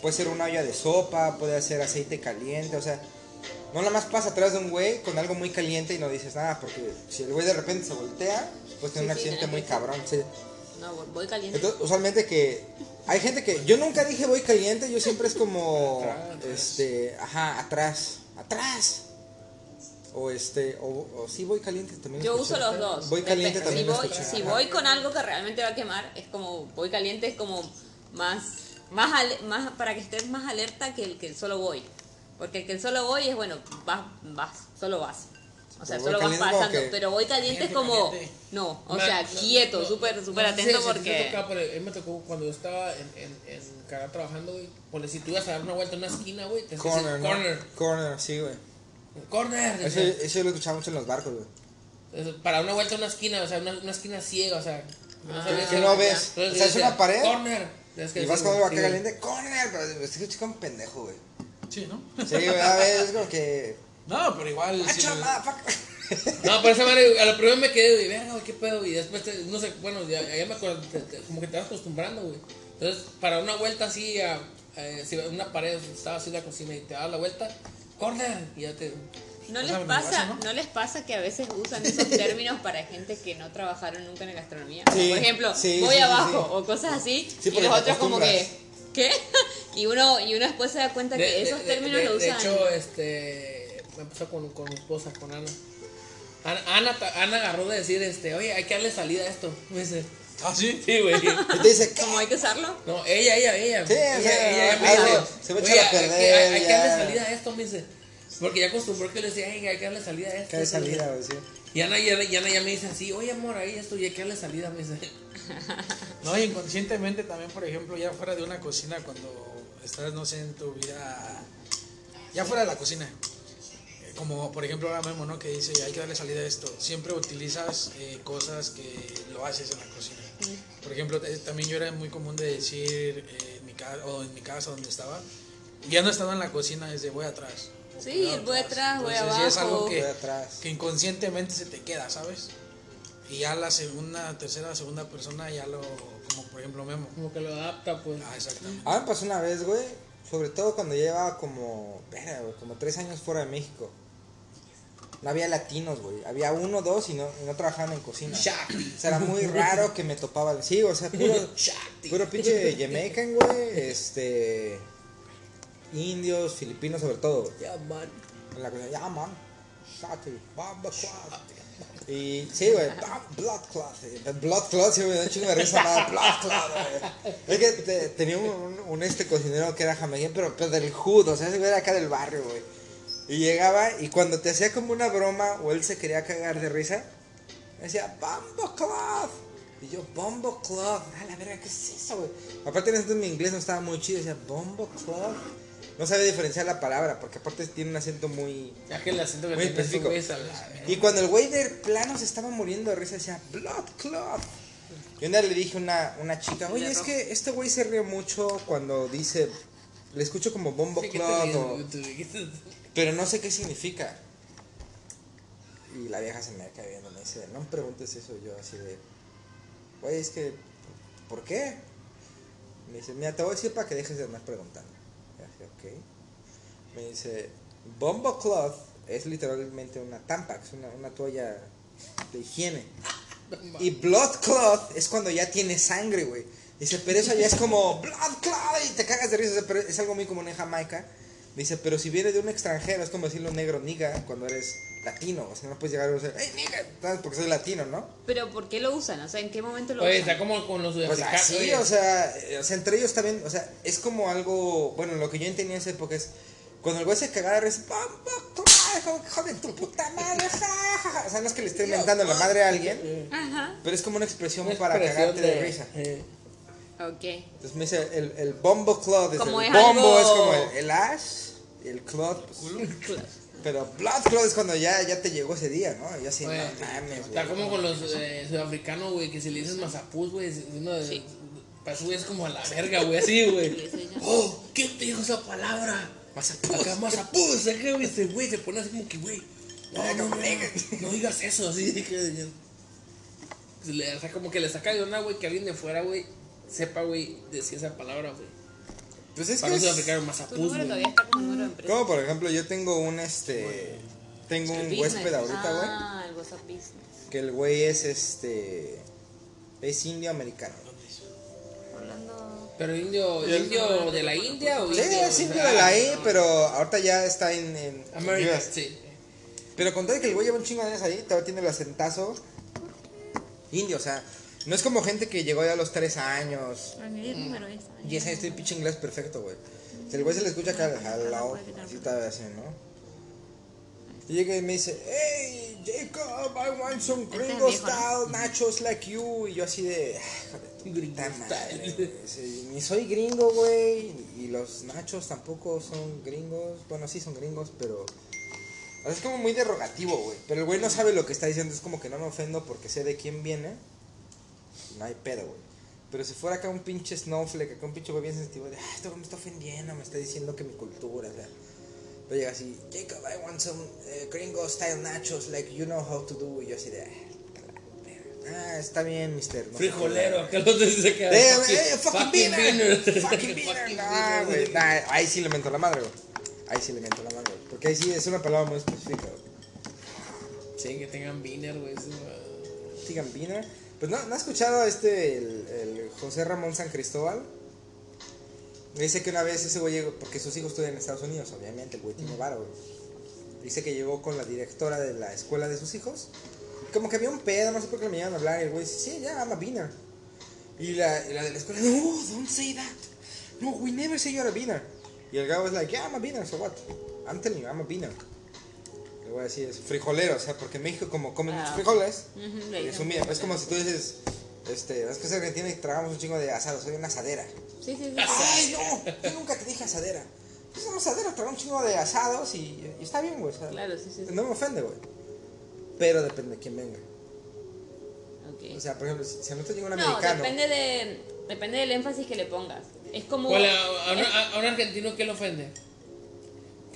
puede ser una olla de sopa, puede ser aceite caliente, o sea, No nada más pasa atrás de un güey con algo muy caliente y no dices nada, porque si el güey de repente se voltea, pues tiene Sí, un accidente muy cabrón. sí. No, voy- caliente. Entonces, usualmente que hay gente que yo nunca dije voy caliente, yo siempre es como Atrás. este, ajá, atrás, atrás. O este, o, o sí voy caliente también. Yo escuché. uso los dos. Voy caliente también. Si voy, si con algo que realmente va a quemar, es como voy caliente, es como más, más, ale- más para que estés más alerta que el que el solo voy. Porque el que el solo voy es bueno, vas, vas, solo vas. O sea, solo vas pasando. Pero voy caliente es como. caliente. No, o sea, quieto, no, súper, no súper atento porque. tocaba, pero a mí me tocó cuando yo estaba en, en, Canadá trabajando, güey. Ponle, si tú ibas a dar una vuelta en una esquina, güey, te Corner, ¿no? corner, Corner, sí, güey. corner. Eso, eso yo lo escuchaba mucho en los barcos, güey. Para una vuelta en una esquina, o sea, una, una esquina ciega, o sea. No sabías que no ves. O sea, es una pared, Corner. Y vas sí, güey. caliente, corner, pero escuchas como un pendejo, güey. Sí, ¿no? Sí, güey, a ver, es como que. No, pero igual. sí, ¡Macho, motherfucker! No, pero esa madre, a lo primero me quedé, güey, verga, güey, qué pedo. Y después, te- no sé, bueno, ya, ya me acuerdo, te- te- como que te vas acostumbrando, güey. Entonces, para una vuelta así, a, a- si una pared, estaba así en la cocina y te das la vuelta, corner, y ya te. ¿No les me pasa, ¿no? ¿no? les pasa que a veces usan esos términos para gente que no trabajaron nunca en la gastronomía? Sí, Por ejemplo, sí, voy sí, abajo sí. o cosas así Sí, y los otros como que. ¿qué? Y uno y uno después se da cuenta que De- esos de- términos de- lo de usan. hecho, este, me pasó con, con mi esposa, con Ana. Ana, Ana, agarró de decir, este, oye, hay que darle salida a esto. Me dice, Ah, sí. sí, güey. Y te dice, ¿qué? ¿Cómo hay que usarlo? No, ella, ella, ella. Sí, ella, ella, me dice, se va a "Oye, echar a hay que- perder, Hay, hay que ya". darle salida a esto, me dice. Porque ya acostumbró que le decía, "Ay, hay que darle salida a esto. ¿Qué de esto, salida, esto". güey? Sí. Y Ana, y Ana, y Ana ya me dice así, oye, amor, ahí esto, y hay que darle salida, me dice. No, y inconscientemente también, por ejemplo, ya fuera de una cocina, cuando estás, no sé, en tu vida, ya fuera de la cocina, como por ejemplo ahora mismo, ¿no? Que dice, hay que darle salida a esto, siempre utilizas eh, cosas que lo haces en la cocina. Por ejemplo, eh, también yo era muy común de decir, eh, en mi casa, o en mi casa donde estaba, ya no estaba en la cocina, desde voy atrás. Sí, voy atrás, voy Entonces, ya es algo abajo. que, Voy atrás. que inconscientemente se te queda, ¿sabes? Y ya la segunda, tercera, segunda persona ya lo, como por ejemplo Memo. Como que lo adapta, pues. Ah, exactamente. A mí me pasó una vez, güey, sobre todo cuando llevaba como, como tres años fuera de México. No había latinos, güey. Había uno, dos y no, y no trabajaban en cocina. Shakti. O sea, era muy raro que me topaba. Sí, o sea, puro, Shakti. puro pinche Jamaican, güey. Este. Indios, filipinos, sobre todo. güey. Ya, man. En la cocina, ya, man. Shati, bomba clot. Y sí, güey, blood clot. Blood clot, sí, da un chingo de risa, nada, blood clot, güey. Es que te- tenía un, un- un este cocinero que era jamaiquín, pero, pero del hood, o sea, ese güey era acá del barrio, güey. Y llegaba y cuando te hacía como una broma o él se quería cagar de risa, me decía, bombo cloth. Y yo, bombo cloth. Ah, la verga, ¿qué es eso, güey? Aparte, en ese mi inglés no estaba muy chido, decía, bombo cloth. No sabía diferenciar la palabra, porque aparte tiene un acento muy, Ya que el acento que muy específico. es a. Y cuando el güey de plano se estaba muriendo de risa, decía, Blood Clot. Y un día le dije a una, una chica, oye, es que este güey se ríe mucho cuando dice, le escucho como Bombo Sí, ¿qué te Clot, ríes, o- pero no sé qué significa. Y la vieja se me queda viendo, me dice, no me preguntes eso, yo así de, güey, es que, ¿por qué? Me dice, mira, te voy a decir para que dejes de andar preguntando. Y así, ok. Me dice, Bombo Cloth es literalmente una Tampax, una, una toalla de higiene. Y Blood Cloth es cuando ya tiene sangre, güey. Dice, pero eso ya es como Blood Cloth y te cagas de risa, pero es algo muy común en Jamaica. Dice, pero si viene de un extranjero, es como decirle un negro niga cuando eres latino. O sea, no puedes llegar a decir, hey, niga, ¿sabes? porque soy latino, ¿no? Pero ¿por qué lo usan? O sea, ¿en qué momento lo Oye, usan? está como con los Pues así, oye. o sea, eh, o sea, entre ellos también, o sea, es como algo, bueno, lo que yo entendía en esa época es, cuando el güey se cagaba de risa, "Bombo Cloth, hijo- hijo de tu puta madre, ja, ja, ja". O sea, no es que le esté inventando la madre a alguien, Ajá, pero es como una expresión Una para cagarte de, risa. eh, ok. Entonces me dice, el, el bombo es Como el es bombo algo- es como el, el ash, y el cloth, pues, pero blood cloth es cuando ya, ya te llegó ese día, ¿no? Y así, oye, no mames, está güey. como con los eh, sudafricanos, güey, que si le dices mazapús, güey, es uno de. Sí. Para güey, es como a la verga, güey, así, Sí, güey. Oh, ¿quién te dijo esa palabra? Mazapús. Acá, mazapús, acá, güey, ese güey se pone así como que, güey. No, no, no, no digas eso, así. que- le- O sea, como que le saca de una, güey, que alguien de fuera, güey, sepa, güey, decir esa palabra, güey. Pues es Para que es- Tu Mazapuz, número güey. todavía está como número de empresa. Como por ejemplo, yo tengo un este. Tengo un Business. huésped ahorita, güey. Ah, el WhatsApp Business. Que el güey es este. Es indio americano. Orlando. Pero indio, indio de la India o Sí, indio. es indio de la I, pero ahorita ya está en. en América, US. sí. Pero con todo que el güey lleva un chingo de años ahí, todavía tiene el acentazo indio, o sea. No es como gente que llegó ya a los 3 años. Ah, mira el número ese. Y ese este pinche inglés perfecto, güey. Sea, el güey se le escucha acá, hello, así está así, ¿no? Y llega y me dice, hey, Jacob, I want some Este gringo es style nachos like you. Y yo así de, "Ah, hijo de tu Gringo puta madre, style. güey". Sí, Ni soy gringo, güey. Y los nachos tampoco son gringos. Bueno, sí son gringos, pero... o sea, es como muy derogativo, güey. Pero el güey no sabe lo que está diciendo. Es como que no me ofendo porque sé de quién viene. No hay pedo, güey. Pero si fuera acá un pinche snowflake, acá un pinche güey bien sensitivo de, ah, esto me está ofendiendo, me está diciendo que mi cultura, o sea. Pero llega así, Jacob, I want some eh, gringo style nachos, like you know how to do. Y yo así de, "Ah, ah, está bien, mister. no Frijolero, qué". acá los dice que. Eh, eh, fucking beaner, fucking beaner, beaner, nah, güey, nah, ahí sí le meto la madre, güey. Ahí sí le meto la madre, güey. Porque ahí sí es una palabra muy específica, güey. Sí, que tengan beaner, güey. eso, güey. Pues no, ¿no has escuchado a este, el, el José Ramón San Cristóbal? Dice que una vez ese güey llegó, porque sus hijos estudian en Estados Unidos, obviamente, el güey tiene varo, güey. Dice que llegó con la directora de la escuela de sus hijos. Como que había un pedo, no sé por qué me iban a hablar. Y el güey dice, sí, ya, I'm a beaner. Y la, y la de la escuela, no, don't say that. No, we never say you're a beaner. Y el gabo es like, yeah, I'm a beaner, so what? I'm telling you, I'm a beaner. Voy a decir, es frijolero, o sea, porque en México como comen Ah. muchos frijoles, le es, un es como si tú dices, este, es que soy argentina y tragamos un chingo de asado, soy una asadera. Sí, sí, sí. Ay, no, yo nunca te dije asadera. Pues somos asaderos, tragamos un chingo de asados y, y está bien, güey. o sea, Claro, sí, sí. sí. No me ofende, güey. Pero depende de quién venga. Ok. O sea, por ejemplo, si, si a nosotros llega un No, americano. depende, de, depende del énfasis que le pongas. Es como. ¿Cuál, a, a- a un argentino qué le ofende?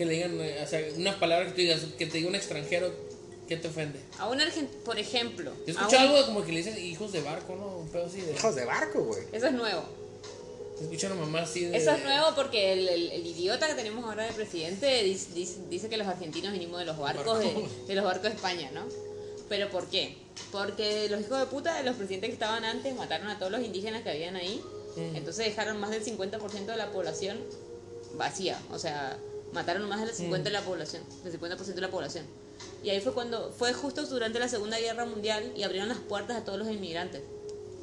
Que le digan, eh, o sea, unas palabras que tú digas, que te diga un extranjero, ¿qué te ofende? A un argentino, por ejemplo. Yo a escuché un- algo como que le dicen hijos de barco, ¿no? Un pedo así de. Hijos de barco, güey. Eso es nuevo. Escuché una mamá así de. Eso es nuevo porque el, el- el idiota que tenemos ahora de presidente dice, dice, dice que los argentinos vinimos de los barcos de, de los barcos de España, ¿no? ¿Pero por qué? Porque los hijos de puta de los presidentes que estaban antes mataron a todos los indígenas que habían ahí. Entonces dejaron más del 50% de la población vacía. O sea, mataron más del 50% de la población. Del 50% de la población. Y ahí fue cuando, fue justo durante la Segunda Guerra Mundial y abrieron las puertas a todos los inmigrantes.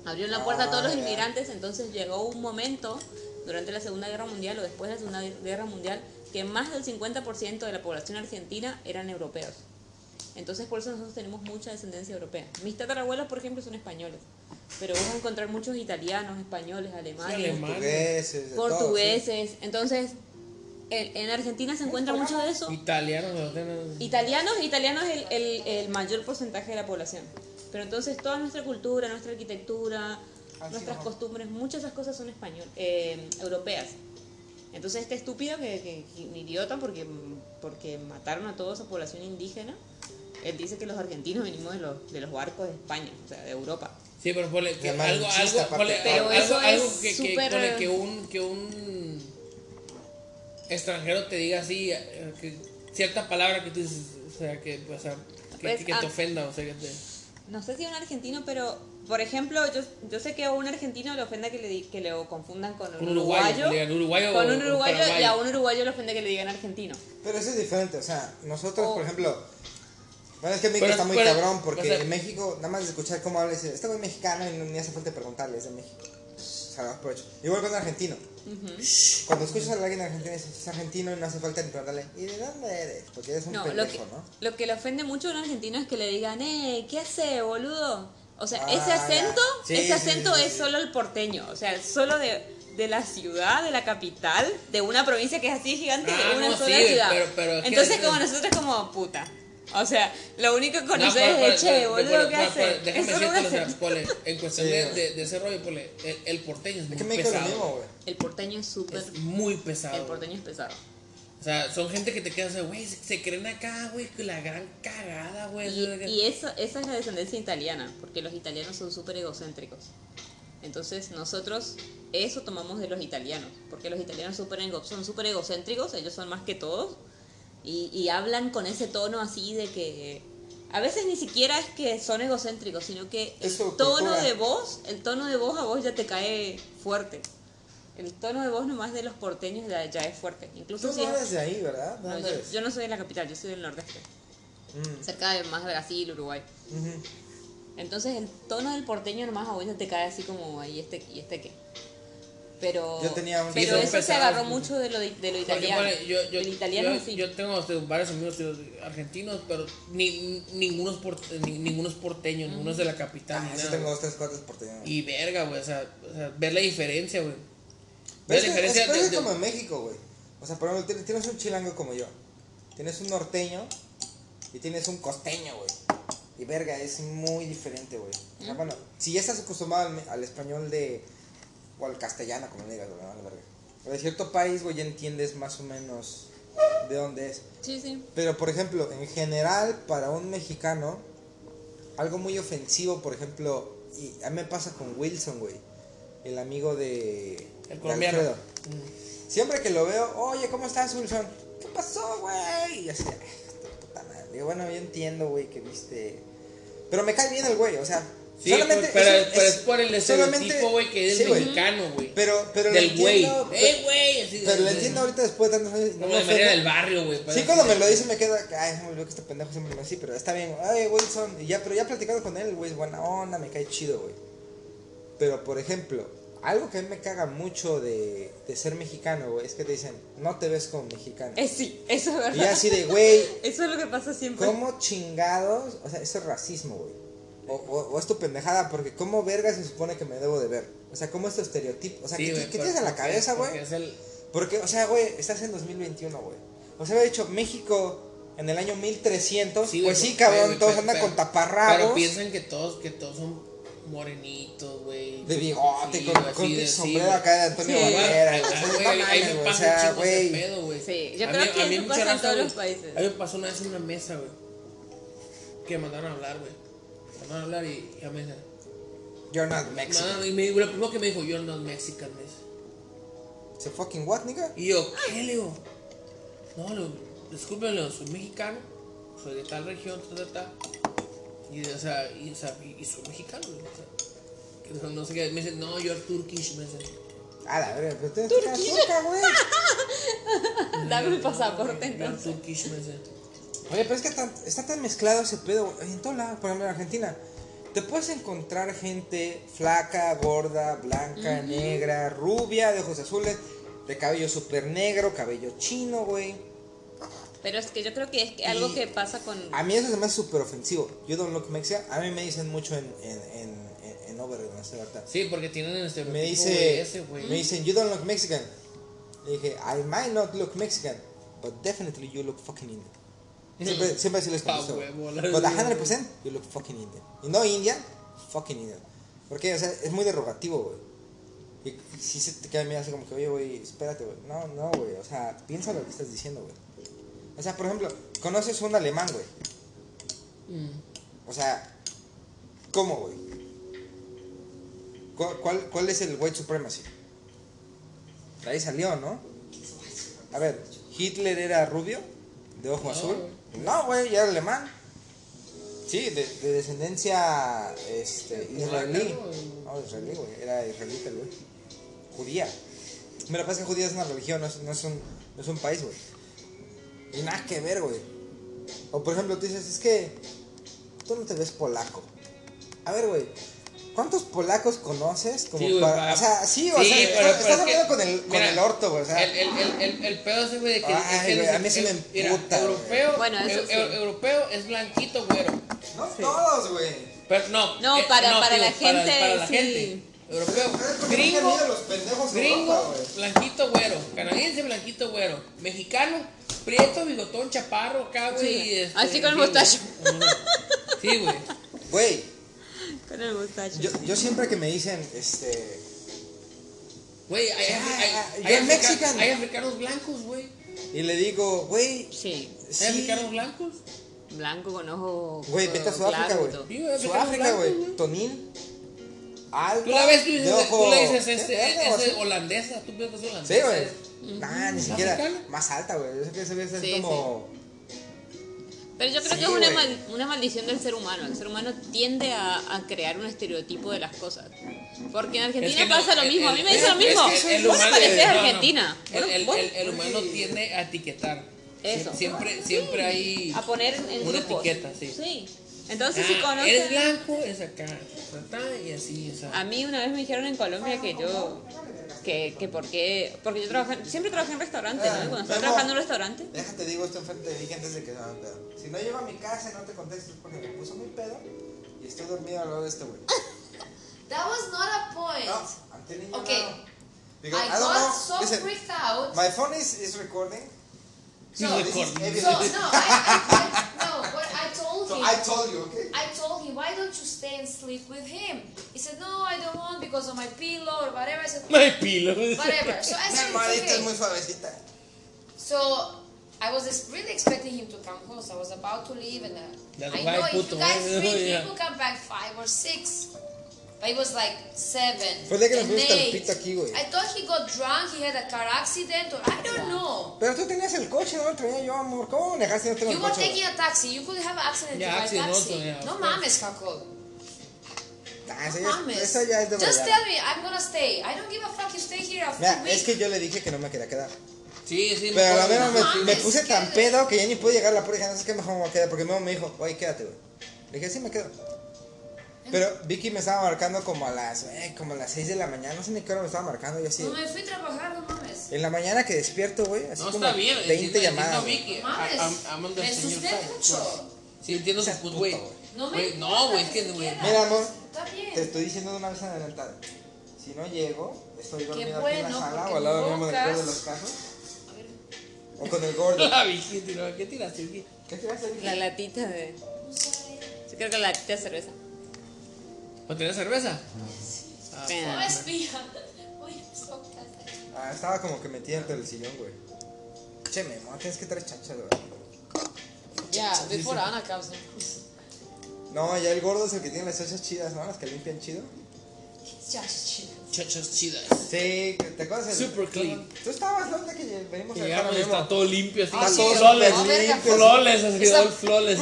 Abrieron la puerta a todos los Ah, inmigrantes, entonces llegó un momento durante la Segunda Guerra Mundial o después de la Segunda Guerra Mundial que más del 50% de la población argentina eran europeos. Entonces por eso nosotros tenemos mucha descendencia europea. Mis tatarabuelos, por ejemplo, son españoles, pero vas a encontrar muchos italianos, españoles, alemanes, alemán. Portugueses, de todo, portugueses. Entonces, en, en Argentina se encuentra mucho de eso. Italianos, no Italianos, italianos es el, el, el mayor porcentaje de la población. Pero entonces toda nuestra cultura, nuestra arquitectura, Así nuestras no. costumbres, muchas de esas cosas son español, eh, europeas. Entonces este estúpido que, que, que un idiota porque, porque mataron a toda esa población indígena, él dice que los argentinos venimos de los, de los barcos de España, o sea, de Europa. Sí, pero ponle que algo, chiste algo, aparte. ponle, Pero algo, ponle que un, que un extranjero te diga así, eh, que cierta palabra que tú dices, o sea, que, o sea, que, Pues, que- que ah. te ofenda, o sea, que te... No sé si a un argentino, pero por ejemplo, yo, yo sé que a un argentino le ofende que le, que le confundan con un, Un uruguayo, con o- un o uruguayo y a un uruguayo le ofende que le digan argentino. Pero eso es diferente, o sea, nosotros, por ejemplo, bueno, es que en México Pero- está muy pero- cabrón porque o sea- en México, nada más de escuchar cómo habla, dice, este güey mexicano y no, ni hace falta preguntarle, es de México. Igual con un argentino. Cuando escuchas a alguien argentino, dices, es argentino y no hace falta ni preguntarle, ¿y de dónde eres? Porque eres un No, lo pendejo, que, ¿no? lo que le ofende mucho a un argentino es que le digan, eh, ¿qué hace, boludo? O sea, Ah, ese acento, Sí, ese sí, acento sí, es solo el porteño, o sea, solo de, de la ciudad, de la capital, de una provincia que es así gigante, Ah, de una no, sola sí, ciudad. pero- pero Entonces, como nosotros, como puta. O sea, lo único que No, conoces pero- es, pero- che, pero- boludo, ¿qué hace? Déjame decirte, o sea, ponle, en cuestión Sí, de, de, de ese rollo, ponle, el, el porteño es muy que es lo pesado. mismo. El porteño es súper... Es muy El pesado. porteño es pesado. O sea, son gente que te queda, o sea, güey, se, creen acá, güey, que la gran cagada, güey. Y, que- y eso, esa es la descendencia italiana, porque los italianos son súper egocéntricos. Entonces nosotros eso tomamos de los italianos, porque los italianos súper ego- son súper egocéntricos, ellos son más que todos, y, y hablan con ese tono así de que a veces ni siquiera es que son egocéntricos, sino que el tono de voz, el tono de voz a vos ya te cae fuerte. El tono de voz nomás de los porteños ya, ya es fuerte. Incluso Tú si no es- eres de ahí, ¿verdad? ¿De no, dónde yo, no soy de la capital, yo soy del nordeste, Mm, cerca de más Brasil, Uruguay. Entonces el tono del porteño nomás a vos ya te cae así como, ¿y este, y este qué? Pero, Yo tenía un- pero Sí, eso se agarró sí. mucho de lo, de lo Porque, italiano. bueno, yo, yo, el italiano yo, así. yo tengo varios amigos tío, argentinos, pero ni, ninguno, es por- ni, ninguno es porteño, ninguno es de la capital. Ah, ni sí nada, tengo dos, tres cuates por tener. Y verga, güey, o sea, o sea, ver la diferencia, güey. Ver la diferencia es- de- es de- como en México, güey. O sea, por ejemplo, tienes- un chilango como yo. Tienes un norteño y tienes un costeño, güey. Y verga, es muy diferente, güey. O sea, bueno, si ya estás acostumbrado al, al español de. O al castellano, como le digas, güey, vale, verga. Pero de cierto país, güey, ya entiendes más o menos de dónde es. Sí, sí. Pero, por ejemplo, en general, para un mexicano, algo muy ofensivo, por ejemplo, y a mí me pasa con Wilson, güey, el amigo de, El de colombiano. Alfredo. Siempre que lo veo, oye, ¿cómo estás, Wilson? ¿Qué pasó, güey? Y así, "Ay, hijo de puta madre". Digo, bueno, yo entiendo, güey, que viste... Pero me cae bien el güey, o sea, Sí, solamente... pero, es- pero es- es por el estereotipo, güey, que es sí, güey. mexicano, güey. Pero, pero Del güey. ¡Eh, güey! Pero lo entiendo ahorita después de tantos años. no me de María del barrio, güey. Sí, parece. cuando me lo dice me queda, ay, se me olvidó que este pendejo siempre me así, pero está bien, ay, Wilson, y ya, pero ya platicando con él, güey, es buena onda, me cae chido, güey. Pero, por ejemplo, algo que a mí me caga mucho de, de ser mexicano, güey, es que te dicen, no te ves como mexicano. Eh, sí, eso es verdad. Y ya así de, güey, Eso es lo que pasa siempre. ¿cómo chingados? O sea, eso es racismo, güey. O, o, o es tu pendejada, porque ¿cómo verga se supone que me debo de ver? O sea, ¿cómo es tu estereotipo? O sea, Sí, ¿qué, tienes en la cabeza, güey? porque el- o sea, güey, estás en 2021, güey. O sea, había dicho México en el año 1300. Sí, pues sí, cabrón, todos pero- andan pero- con taparrabos. Pero piensan que todos, que todos son morenitos, güey. De bigote, Sí, con, con sí, sombrero acá de Antonio güey. O sea, güey. Sí, yo A creo mí- que a mí eso pasa en todos los países. A mí me pasó una vez en una mesa, güey. Que me mandaron a hablar, güey. Me mandaron a hablar y ya me dijeron. You're not Mexican. No, y me dijo, lo primero que me dijo, you're not Mexican, me dice. ¿Se fucking what, nigga? Y yo, ¿qué, le digo? No, digo, disculpen, le digo, soy mexicano, soy de tal región, ta, ta, ta. Y, o sea, y, o sea, y, y soy mexicano, o sea. que no- no sé qué, me dicen, no, you're Turkish, me dicen. A la verga, pero tienes cara turca, güey. Dame el pasaporte You're entonces. Turkish, me dicen. Oye, pero es que está tan mezclado ese pedo. En todos lados, por ejemplo, en Argentina. Te puedes encontrar gente flaca, gorda, blanca, negra, rubia, de ojos azules, de cabello súper negro, cabello chino, güey. Pero es que yo creo que es que algo Y- que pasa con... A mí eso se me hace súper ofensivo. You don't look Mexican. A mí me dicen mucho en, en, en, en, en Overton. Sí, porque tienen estereotipo Me dice, ese, me dicen, you don't look Mexican. Le dije, I might not look Mexican, but definitely you look fucking Indian. Siempre, siempre así les contesto. huevo, la But verdad. 100% you look fucking Indian. Y no Indian, fucking Indian. Porque, o sea, es muy derogativo, güey. Y, y si se te queda mirando así como que, oye, güey, espérate, güey. No, no, güey. O sea, piensa lo que estás diciendo, güey. O sea, por ejemplo, conoces un alemán, güey. Mm. O sea, ¿cómo, güey? ¿Cuál, cuál, cuál es el white supremacy? De ahí salió, ¿no? A ver, ¿Hitler era rubio? ¿De ojo No, azul? No, güey, ya era alemán. Sí, de, de descendencia este, israelí. ¿no? Israelí, güey. Era israelita, el güey. Judía. Me lo que pasa que judía es una religión, no es, no es un, no es un país, güey. Y nada que ver, güey. O por ejemplo, tú dices, es que tú no te ves polaco. A ver, güey. ¿Cuántos polacos conoces? Como Sí, güey, para, para- o sea, sí, o Sí, sea, pero- estás, pero estás es que- hablando con el, con mira, el orto, güey. O sea, el, el, el, el, el pedo ese, güey, de que. Ay, es güey, a mí sí el- me mira, emputa. Europeo, Bueno, eso sí. eu- europeo es blanquito, güero. no todos, güey. Pero no. No, eh, para- para la gente, Para, la sí. gente. Europeo. Gringo. Gringo. los Gringo, Europa, blanquito, güero. Canadiense, blanquito, güero. Mexicano, prieto, bigotón, chaparro, acá, güey. Este, así con el mostacho. Sí, güey. Güey, Con el mustacho. yo, yo siempre que me dicen, este. Güey, hay, hay, hay, africa- africanos blancos, güey. Y le digo, güey, Sí, ¿Hay sí. africanos blancos? blanco con ojo Güey, vete a Sudáfrica, güey. Sudáfrica, güey. Tonín. Alta, Tú la ves, tú, de dices, ojo- tú le dices, este, ¿Verde o es así? holandesa, tú piensas que es Sí, holandesa. güey. Nah, ni siquiera. Más alta, güey. Yo sé que se ve Sí, como. Pero yo creo Sí, que es una, mal- una maldición del ser humano. El ser humano tiende a, a crear un estereotipo de las cosas. Porque en Argentina Es que no, pasa lo el- mismo. a mí me dice lo es mismo. que el Vos pareces no. Argentina. El, el- Vos- el- el humano tiende a etiquetar. Eso. Siempre, siempre hay. a poner en Una grupos. etiqueta, sí. Sí. Entonces si Ah, conoces... eres blanco, es acá. Y así, o sea. A mí una vez me dijeron en Colombia que yo... Que, que porque, porque yo trabajé, siempre trabajé en restaurantes, ¿no? Y cuando estaba trabajando en un restaurante, Déjate, digo esto enfrente de Vicky antes de que se haga un pedo. Si no llego a mi casa y no te contesto es porque me puso mi pedo y estoy dormido al lado de este güey. That was not a point. No, I'm telling you Okay. now. Because I I don't got know. so Listen, freaked out. my phone is, is recording. Sí, So, This is recording. So no, I, I, I no. What I told So him, I told you, okay? I told him, why don't you stay and sleep with him? He said, no, I don't want because of my pillow or whatever. I said, No hay pilo. whatever. So I Mi said, almohadita it's muy okay. suavecita. So I was just really expecting him to come home. So I was about to leave, and uh, I know if puto, you guys think yeah. he could come back five or six. But it was like seven. Fue de que nos and fuimos eight. pito aquí, güey. I thought he got drunk, he had a car accident, or I don't know. Pero tú tenías el coche, no lo traía yo, amor. ¿Cómo manejaste si no You el were coche? taking a taxi. You could have an accident Yeah, by taxi. also, yeah, no mames, Jacob. Ah, No mames. eso ya es de Just tell me, I'm gonna stay. I don't give a fuck. You stay here a Mira, week. es que yo le dije que no me quería quedar. Sí, sí. Pero a la vez me, mames, me puse tan pedo que ya ni pude llegar a la puerta y dije, no sé qué mejor me voy a quedar. Porque mi mamá me dijo, oye, quédate, güey. Le dije, sí, me quedo. Pero Vicky me estaba marcando como a las, eh, como a las 6 de la mañana. No sé ni qué hora me estaba marcando. Yo así. No me fui a trabajar, no mames. En la mañana que despierto, güey, así No como está bien. 20 entiendo- llamadas. Vicky. No mames. Me asusté mucho. Sí, entiendo su puto, güey. No me Güey, No, güey, es que, güey. Mira, amor, Está bien. te estoy diciendo de una vez adelantada. Si no llego, estoy dormido aquí en la sala o al lado mismo gordo de los casos. O con el gordo. La Vicky, tiró. ¿Qué tiraste, Vicky? ¿Qué te vas a decir? la latita de... Yo creo que la latita de cerveza. ¿O tenés cerveza? Ah. No espía. Oye, so casi. Ah, estaba como que metida entre el sillón, güey. Che, tienes que traer chanchas, güey. Yeah, before Anna comes in. No, ya el gordo es el que tiene las salsas chidas, ¿no? Las que limpian chido. Just chill. Chachas chidas. Sí, ¿te acuerdas? del- Super clean. Tú estabas donde que venimos a dejar a me está Memo. todo limpio, así. Está sí, todo flawless. súper limpio. Flawless, así, It's all a flawless.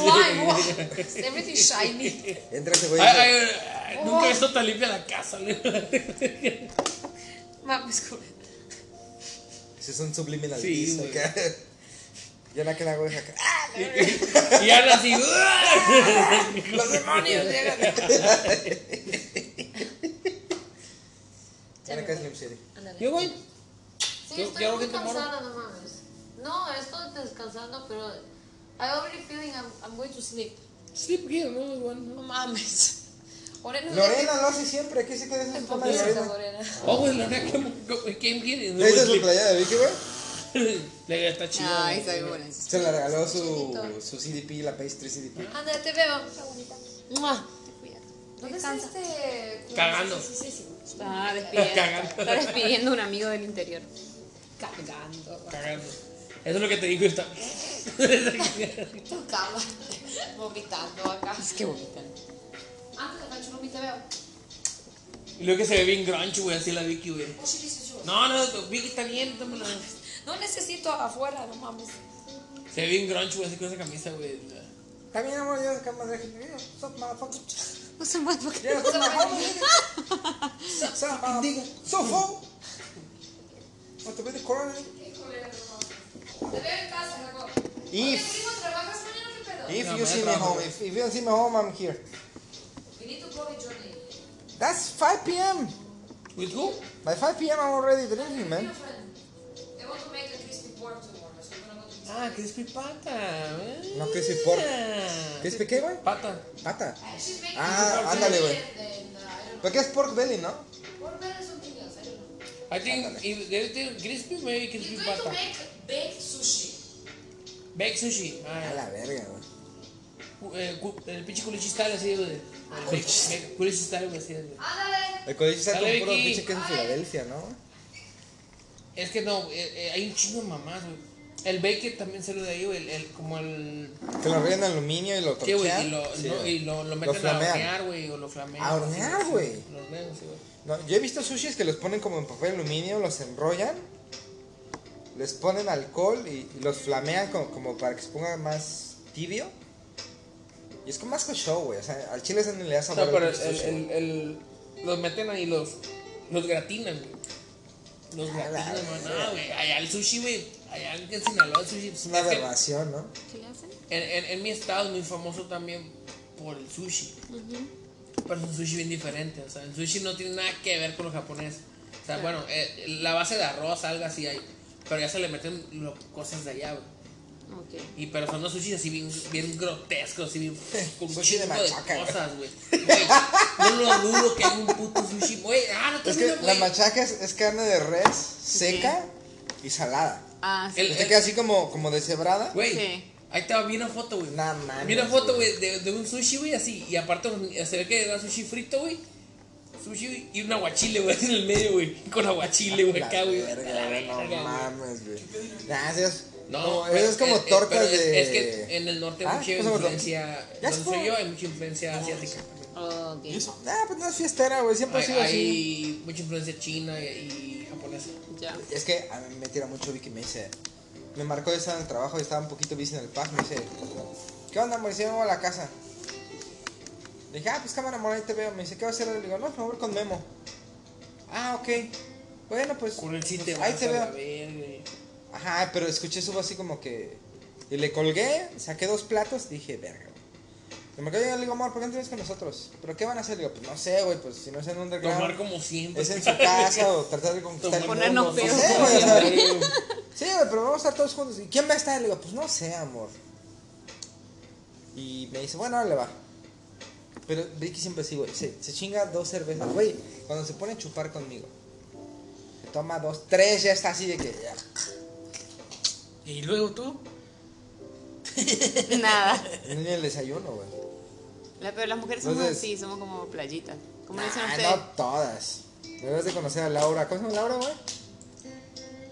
Everything shiny. Entra ese güey y Ay, dice, ay, ay, nunca he visto tan limpia la casa. güey. Mames, joder. ese es un subliminal. Sí, güey. acá. Ya la que la güey acá. ¡Ah! Y Ana así. ¡ah! Los demonios llegan. Que es Slim City. Yo, güey. Sí, Yo- estoy muy cansada, no mames. No, estoy descansando, pero I already feeling I'm, I'm going to sleep. Sleep here, no, No no. mames. Lorena, Lorena lo hace siempre. ¿Qué se queda esa forma de Lorena? Lorena. Oh, güey, que came here. No, ¿Esa es su playa de Vicky, güey? Le está chido. Ay, güey. está bien buena. Se la regaló su, su CDP, la Pastry CDP. Anda, te veo. Mua. ¿Dónde está este? Cagando. Sí, sí, sí. Está despidiendo, Cagando. está despidiendo un amigo del interior. Cagando. Cagando. Eso es lo que te dijo esta. Tocaba. Vomitando acá. Es que bonita. Antes de Cachurumi te veo. Y luego que se ve bien grunge, güey, así la Vicky, güey. Oh. No, no, Vicky está bien, tómala. No necesito afuera, no mames. Se ve bien grunge, güey, así con esa camisa, güey. Bien, amor, yo acá más de. Stop, motherfucker. No se. Yeah, stop, motherfucker. So full. Want to be the corner? Te veo en casa, Jacob. Oye, If, you see me home, if, if you don't see me home, I'm here. We need to go with Johnny. That's 5 p.m. ¿With who? By 5 p.m. I'm already drinking, man. They want to make a crispy pork tomorrow, so we're gonna go to Ah, crispy pata. güey. No, crispy pork. ¿Crispy qué, güey? Pata. Pata. Ah, pork ándale, belly güey. and then, uh, I don't ¿Por qué es pork belly, no? Pork belly is something else, I don't know. I think if they crispy, maybe crispy He's going to pata. make baked sushi. Baked sushi. A Ah, la verga, güey. eh, el pinche culichi style así, güey. Style, güey, así. güey. Ándale. El colegio está Dale, puro pinche queso Filadelfia, ¿no? Es que no, eh, eh, hay un chingo de mamás, güey. El Baker también salió de ahí, güey. El, el- como el. Que lo ríen en aluminio y lo Sí, güey. torchean. Y lo, Sí, no, y lo, lo meten a hornear, güey. O lo flamean. ¿A hornear, sí, güey? sí, Lo hornean, sí, güey. No, yo he visto sushis que los ponen como en papel aluminio, los enrollan, les ponen alcohol y, y los flamean como, como para que se ponga más tibio. Y es como más que show, güey. O sea, al chile no le da O sabor sea, pero el, el, güey. el- los meten ahí, los, los gratinan, güey. Los gratinan. No, güey. Allá el sushi, güey. Allá en Sinaloa el sushi. Es una es que aberración, ¿no? ¿Sí le hacen? en, en, en mi estado es muy famoso también por el sushi. Pero es un sushi bien diferente. O sea, el sushi no tiene nada que ver con lo japonés. O sea, bueno, eh, la base de arroz, algo así hay. Pero ya se le meten lo- cosas de allá, güey. Y pero son los sushis así bien, bien grotescos, así bien con un Sushi de chingo de machaca, güey. cosas, güey. No lo dudo que haga un puto sushi, güey. Ah, no Es termino, que la machaca es, es carne de res seca y salada. Ah, sí. El- Este queda así como, como deshebrada. Güey, Sí. ahí te va, vi una foto, güey. Mames, Vi una foto, güey. de, de un sushi, güey, así. Y aparte se ve que era sushi frito, güey. Sushi y un aguachile, güey, en el medio, güey. Con aguachile, güey, acá, güey. No mames, güey. Nah, es, No, como, eso es como eh, eh, tortas es- de. Es que en el norte hay Ah, mucha influencia. Ya Donde yo hay mucha influencia asiática. Ok. ¿Y eso? Nah, pues no es fiestera, güey. Siempre ha Hay, sido así. hay mucha influencia china y, y japonesa. Ya. Es que a mí me tira mucho Vicky me dice. Me marcó de estar en el trabajo y estaba un poquito busy en el pack. Me dice, ¿qué onda, amor? Y me voy a la casa. Le dije, ah, pues cámara, amor, ahí te veo. Me dice, ¿qué vas a hacer? Le digo, no, me voy con Memo. Ah, ok. Bueno, pues. Con el sí pues, ahí te a veo. Ajá, pero escuché su voz así como que. Y le colgué, saqué dos platos, dije, verga. güey". Y me quedé, le digo, amor, ¿por qué no vienes con nosotros? ¿Pero qué van a hacer? Le digo, pues no sé, güey, pues si no es en un Tomar como siempre. Es en su casa o tratar de conquistar el mundo. No sé, güey, o sea, siempre. Sí, güey, pero vamos a estar todos juntos. ¿Y quién va a estar? Le digo, pues no sé, amor. Y me dice, bueno, ahora le va. Pero Ricky siempre sí, güey. Se, se chinga dos cervezas. Güey, cuando se pone a chupar conmigo, se toma dos, tres, ya está así de que. ya. Y luego tú. Nada. Ni el desayuno, güey. La- pero las mujeres somos Entonces- así, somos como playitas. ¿Cómo le dicen Ah, ustedes? no todas. Debes de conocer a Laura. ¿Cómo se llama Laura, güey?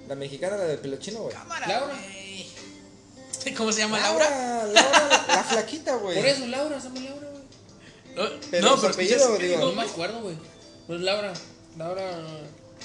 La mexicana, la del pelo chino, güey. Cámara. Laura. güey. ¿Cómo se llama Laura? Laura, la, la flaquita, güey. Por eso, Laura, se llama Laura, güey. No, Pero no, su pero apellido, escuchas- digo. No me acuerdo, güey. Pues Laura. Laura.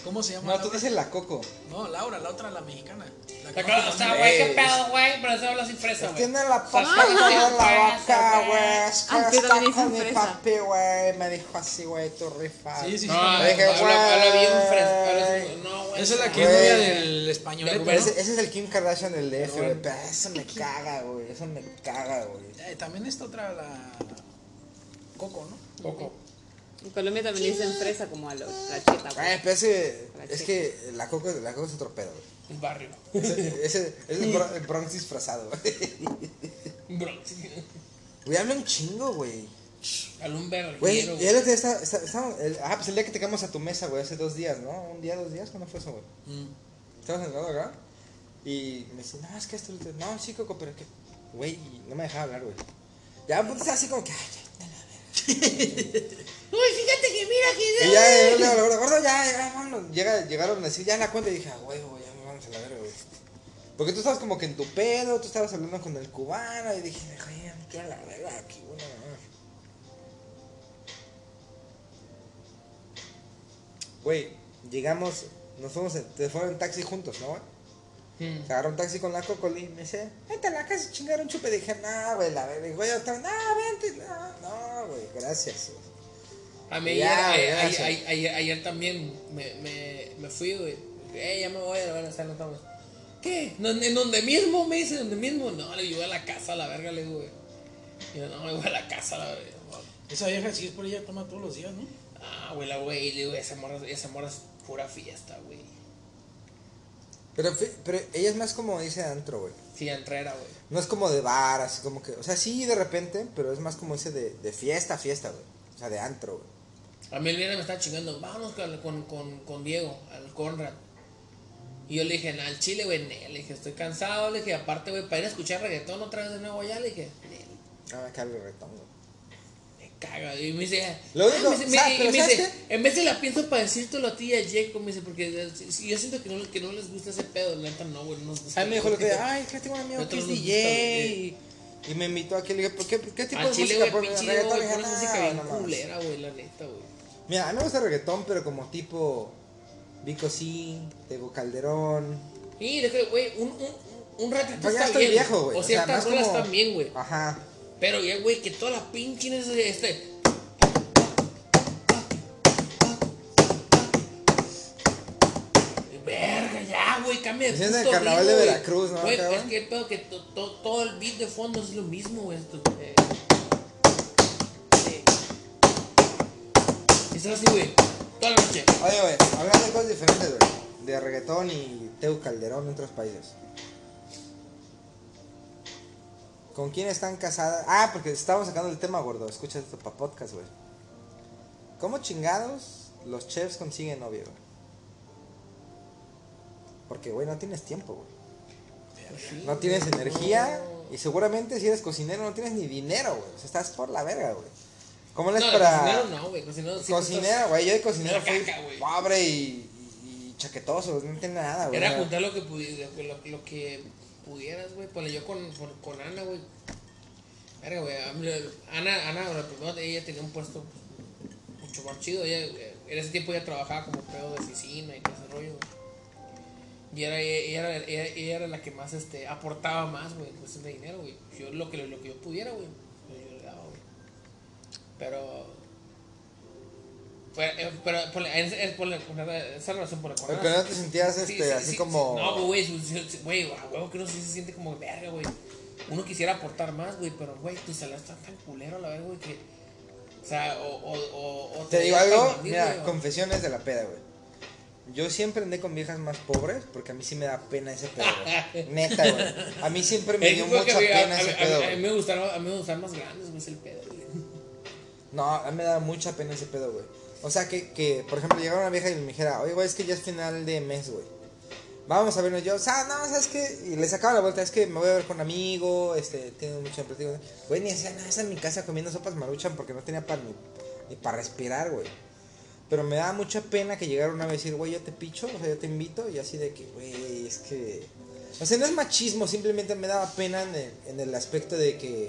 ¿Cómo se llama? No, tú Laura? dices la Coco. No, Laura, la otra, la mexicana. La cara, o sea, güey, qué pedo, güey. Pero se habla sin fresa, güey. Tiene la sea, papa en la boca, güey. Es que Ah, está con mi papi, güey. Me dijo así, güey, tu rifa. Sí, sí, sí. No, dije, habla, bien No, güey. Esa es la que novia del españolete, Güey, ¿no? Ese, es el Kim Kardashian del DF, güey. Pero eso me caga, güey. Eso me caga, güey. Eh, también esta otra, la Coco, ¿no? Poco. En Colombia también le dicen fresa como a los flacheta. Güey, pero ese, es que la Coco, la Coco es otro pedo, güey. El barrio. Ese, es Bro- el Bronx disfrazado, güey. Bronx. Güey, habla un chingo, güey. Al un Güey, verguero, y el otro día está, está, está- el- ah, pues el día que te quedamos a tu mesa, güey, hace dos días, ¿no? Un día, dos días, ¿cuándo fue eso, güey? Mm. Estabas en el lado acá y me dice, no, es que esto, no, sí, Coco, pero que, güey, y no me dejaba hablar, güey. Ya, pues estaba así como que, ay, ya, dale, a ver. Uy, fíjate que mira que. Y ya, digo, gordo, gordo, ya, ya, vámonos. Llega, llegaron así, ya la cuenta y dije, ah, güey, güey, ya vamos a la verga, güey. Porque tú estabas como que en tu pedo, tú estabas hablando con el cubano y dije, güey, ya me quiero a la verga aquí, güey, no mames". Güey, llegamos, nos fuimos, en, te fueron en taxi juntos, ¿no, güey? Mm. Se agarró un taxi con la Cocoli y me dice, vete a la casa a chingar un chupe. Dije, no, güey, la verga. Y güey, otra vez, no, vente, no, no, güey, gracias. güey". A mí Ya, ayer, ya, ayer, ya. ayer, ayer- ayer también me, me, me fui, güey. Eh, ya me voy a ver, a no estamos. ¿Qué? ¿No- ¿En donde mismo? Me dice, ¿donde mismo? No, le digo a la casa, a la verga, le digo, güey. Y yo, no, me voy a la casa, a la verga. Esa vieja, si es por ella, toma todos los días, ¿no? Ah, güey, la güey, le digo, esa morra, esa morra es pura fiesta, güey. Pero, pero ella es más como dice antro, güey. Sí, entrera, güey. No es como de bar, así como que, o sea, sí de repente, pero es más como ese de, de fiesta, fiesta, güey. O sea, de antro, güey. A mí el viernes me estaba chingando, vámonos con, con, con, Diego, al Conrad. Y yo le dije, "Nah, al chile, güey, ne", le dije, estoy cansado, le dije, aparte, güey, para ir a escuchar reggaetón otra vez de nuevo allá, le dije, "Ne". Ah, me el reggaetón, güey. me caga. Y me dice, Lo único- me dice- me- ¿sabes? y Pero me ¿sabes dice, en vez de la pienso para decírtelo a ti y a Jacob, me dice, porque eh, yo siento que no, que no les gusta ese pedo, la neta no, güey. No nos gusta. A mí me dijo lo que, ay, que tengo un amigo que es DJ. gusta, Y, me invitó aquí, le dije, ¿por qué, qué tipo Al de chile, música pones? pinche ¿Reggaetón? güey, pones música "No, bien no mames". culera, güey, la neta, güey. Mira, a mí me gusta reggaetón, pero como tipo Vico sí, Tego Calderón. Y déjale, güey, un, un, un ratito Pues ya está estoy bien. viejo, güey. O o sea, ciertas rolas como- también, güey. Ajá. Pero ya, güey, que toda la pinche este. Verga, de Es en el carnaval de. Veracruz, ¿no, Güey, es que el pedo que to- to- todo el beat de fondo es lo mismo, güey. Eh. Sí. Así, güey, toda la noche. Oye, güey, hablando de cosas diferentes, güey. De reggaetón y Teo Calderón en otros países. ¿Con quién están casadas? Ah, porque estábamos sacando el tema, gordo. Escucha esto para podcast, güey. ¿Cómo chingados los chefs consiguen novia, güey? Porque, güey, no tienes tiempo, güey. No tienes energía y seguramente si eres cocinero no tienes ni dinero, güey. O sea, estás por la verga, güey. ¿Cómo le es No, para...? cocinero no, güey, cocinero sí Cocinero, güey, yo de cocinero fui caca, pobre y, y, chaquetoso, no entiendo nada, güey. Era juntar lo que, pudi- lo, que- lo, lo que pudieras, güey. Ponle yo con, con, con Ana, güey. Verga, güey. a mí- Ana, Ana, la primera, ella tenía un puesto mucho más chido. Ella, eh, en ese tiempo ella trabajaba como pedo de oficina y todo ese rollo, güey. Y era, ella, era, ella, ella era la que más este, aportaba más, güey, en cuestión de dinero, güey. Yo lo que, lo que yo pudiera, güey. Yo le daba, güey. Pero. Eh, pero ponle, en ese- en- ponle, esa relación por la Pero que no te sentías Sí, este, sí, así sí, como. sí. No, güey, sí, sí, sí, güey, a huevo que uno sí se siente como verga, güey. Uno quisiera aportar más, güey, pero, güey, tu salario está tan culero a la vez, güey, que. O sea, o. o, o, o Te digo dejas algo, mira, o- confesiones de la peda, güey. Yo siempre andé con viejas más pobres porque a mí sí me da pena ese pedo, güey. Neta, güey. A mí siempre me Es dio que mucha pena a- ese a- pedo, A mí me gustaron, a mí me gustan más grandes, güey, es el pedo, güey. No, a mí me da mucha pena ese pedo, güey. O sea, que, que, por ejemplo, llegara una vieja y me dijera, oye, güey, es que ya es final de mes, güey. Vamos a vernos yo, o sea, no, ¿sabes qué? Y le sacaba la vuelta, es que me voy a ver con un amigo, este, tengo mucho empleado. Güey, ni hacía nada en mi casa comiendo sopas maruchan porque no tenía para ni, ni para respirar, güey. Pero me daba mucha pena que llegara una vez y decir, güey, yo te picho, o sea, yo te invito, y así de que, güey, es que. O sea, no es machismo, simplemente me daba pena en el, en el aspecto de que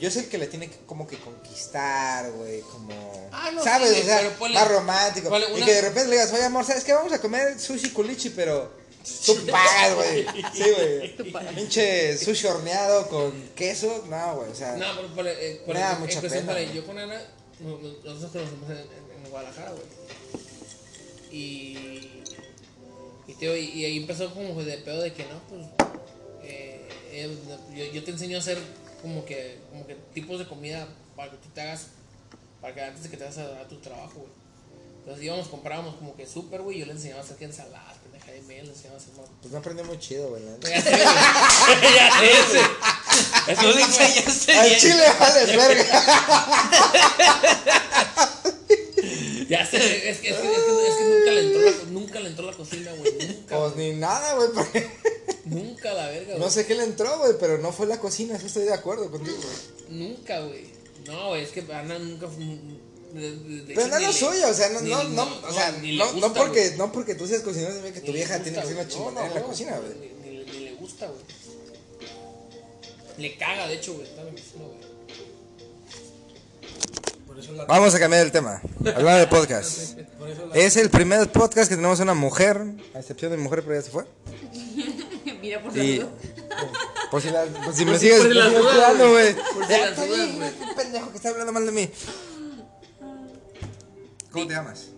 yo soy el que le tiene que como que conquistar, güey, como. Ah, no, ¿Sabes? sí, o sea, ponle- más romántico. ponle Y que de repente le digas, oye, amor, ¿sabes qué? Vamos a comer sushi culichi, pero. Tú pagas, güey. Sí, güey. Pinche sushi horneado con queso. No, güey, o sea. No, pero por, eh, por mucha pena, yo con Ana, no- no- nosotros conocemos en, Guadalajara, güey. Y, y, tío, y, y ahí empezó como de pedo de que no, pues, eh, eh, yo, yo te enseño a hacer como que, como que tipos de comida para que tú te hagas, para que antes de que te hagas a, a tu trabajo, güey. Entonces íbamos, comprábamos como que súper, güey, yo le enseñaba a hacer que ensaladas, pendeja de miel, le enseñaba a hacer más. Pues no aprendió muy chido, güey. Ya sé, güey. Ya sé, ese. Es que No le esa fue- enseñaste Al chile vale verga. Ya sé, es que, es que, es que, es que nunca, le entró la, nunca le entró la cocina, güey. Nunca. Pues ni nada, güey, porque Nunca la verga, güey. no sé qué le entró, güey, pero no fue la cocina, eso estoy de acuerdo contigo, güey. Nunca, güey. No, güey, es que Ana nunca fue. de- de- de Pero no es lo suyo, o sea, no, no, no, o sea, no, no porque, no porque tú seas cocinero significa que tu vieja gusta, tiene que ser una güey. chingonera en la cocina, güey. Ni, ni- ni le gusta, güey. Le caga, de hecho, güey. Está en la cocina, güey. La. Vamos a cambiar el tema. Hablando de podcast. La. Es el primer podcast que tenemos una mujer, a excepción de mi mujer, pero ya se fue. Mira por Y. salud. Por si, la, por si me si- sigues, por si me sigues dudas, cuidando, güey. Por si las dudas, güey. este pendejo que está hablando mal de mí. ¿Cómo te llamas?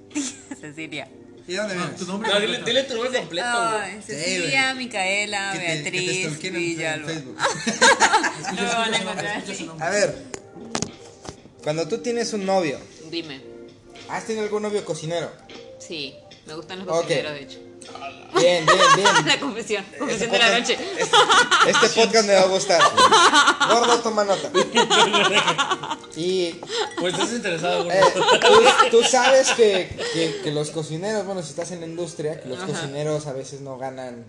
Cecilia. ¿Y de dónde Ah, vienes? tu nombre. No, dile, completo. dile tu nombre completo, güey. Ay, Cecilia, Micaela, Que te- que te Beatriz, Villalba. Facebook. No me van a encontrar. A ver, cuando tú tienes un novio, Dime. ¿has tenido algún novio cocinero? Sí, me gustan los cocineros, de hecho. Bien, bien, bien. La confesión, confesión de la noche. Este podcast me va a gustar. Gordo, toma nota. Y Pues estás interesado, güey. eh, tú, tú sabes que, que, que los cocineros, bueno, si estás en la industria, que los Ajá. cocineros a veces no ganan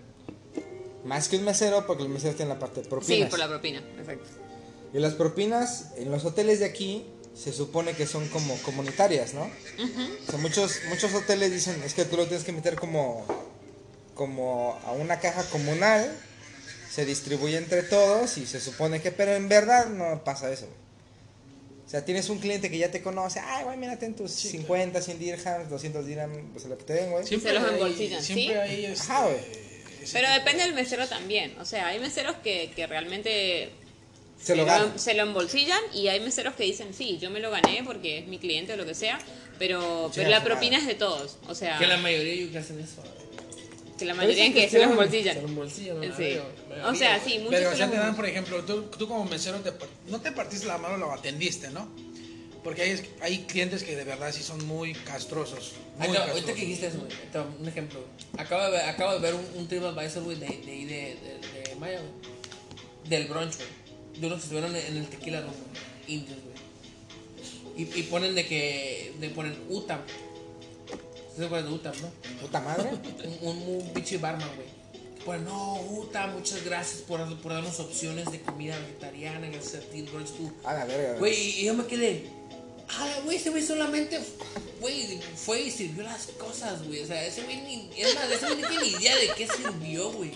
más que un mesero porque los meseros tienen la parte de propinas. Sí, por la propina, exacto. Y las propinas en los hoteles de aquí se supone que son como comunitarias, ¿no? O sea, muchos, muchos hoteles dicen, es que tú lo tienes que meter como, como a una caja comunal, se distribuye entre todos y se supone que, pero en verdad no pasa eso. güey. O sea, tienes un cliente que ya te conoce, ay, güey, mírate en tus 50, 100 dirhams, 200 dirhams, pues lo que te den, güey. Se los embolsillan, Siempre ¿sí? hay este, Ajá, güey. ese Pero depende del mesero también. O sea, hay meseros que, que realmente Se lo ganan. se lo embolsillan y hay meseros que dicen, sí, yo me lo gané porque es mi cliente o lo que sea, pero, pero la propina es de todos. O sea, Que la mayoría yo que hacen eso. que la mayoría en que se cuestión- embolsillan. Se lo embolsillan, ¿no? Sí. O sea, sí, muchos Pero los te dan, por ejemplo, tú, tú como mesero te no te partiste la mano, lo atendiste, ¿no? Porque hay, hay clientes que de verdad sí son muy castrosos. Muy Acabo- castrosos. ahorita que dijiste eso, güey, un ejemplo. Acabo de ver, acabo de ver un, un TripAdvisor, güey, de, de, de, de, de Maya, güey. Del brunch, güey. De unos que estuvieron en el tequila güey. Indios, güey. Y, y ponen de que. De ponen Utam. ¿Se acuerdan de Utam, no? Puta madre. Un, un, un pinche barman, güey. Pone, no, Utam, muchas gracias por, por darnos opciones de comida vegetariana. Gracias a ti, brunch, tú. A la verga, güey. Y yo me quedé. Ah, güey, ese güey solamente. Güey, fue y sirvió las cosas, güey. O sea, ese güey ni. Es más, ese güey no tiene ni idea de qué sirvió, güey.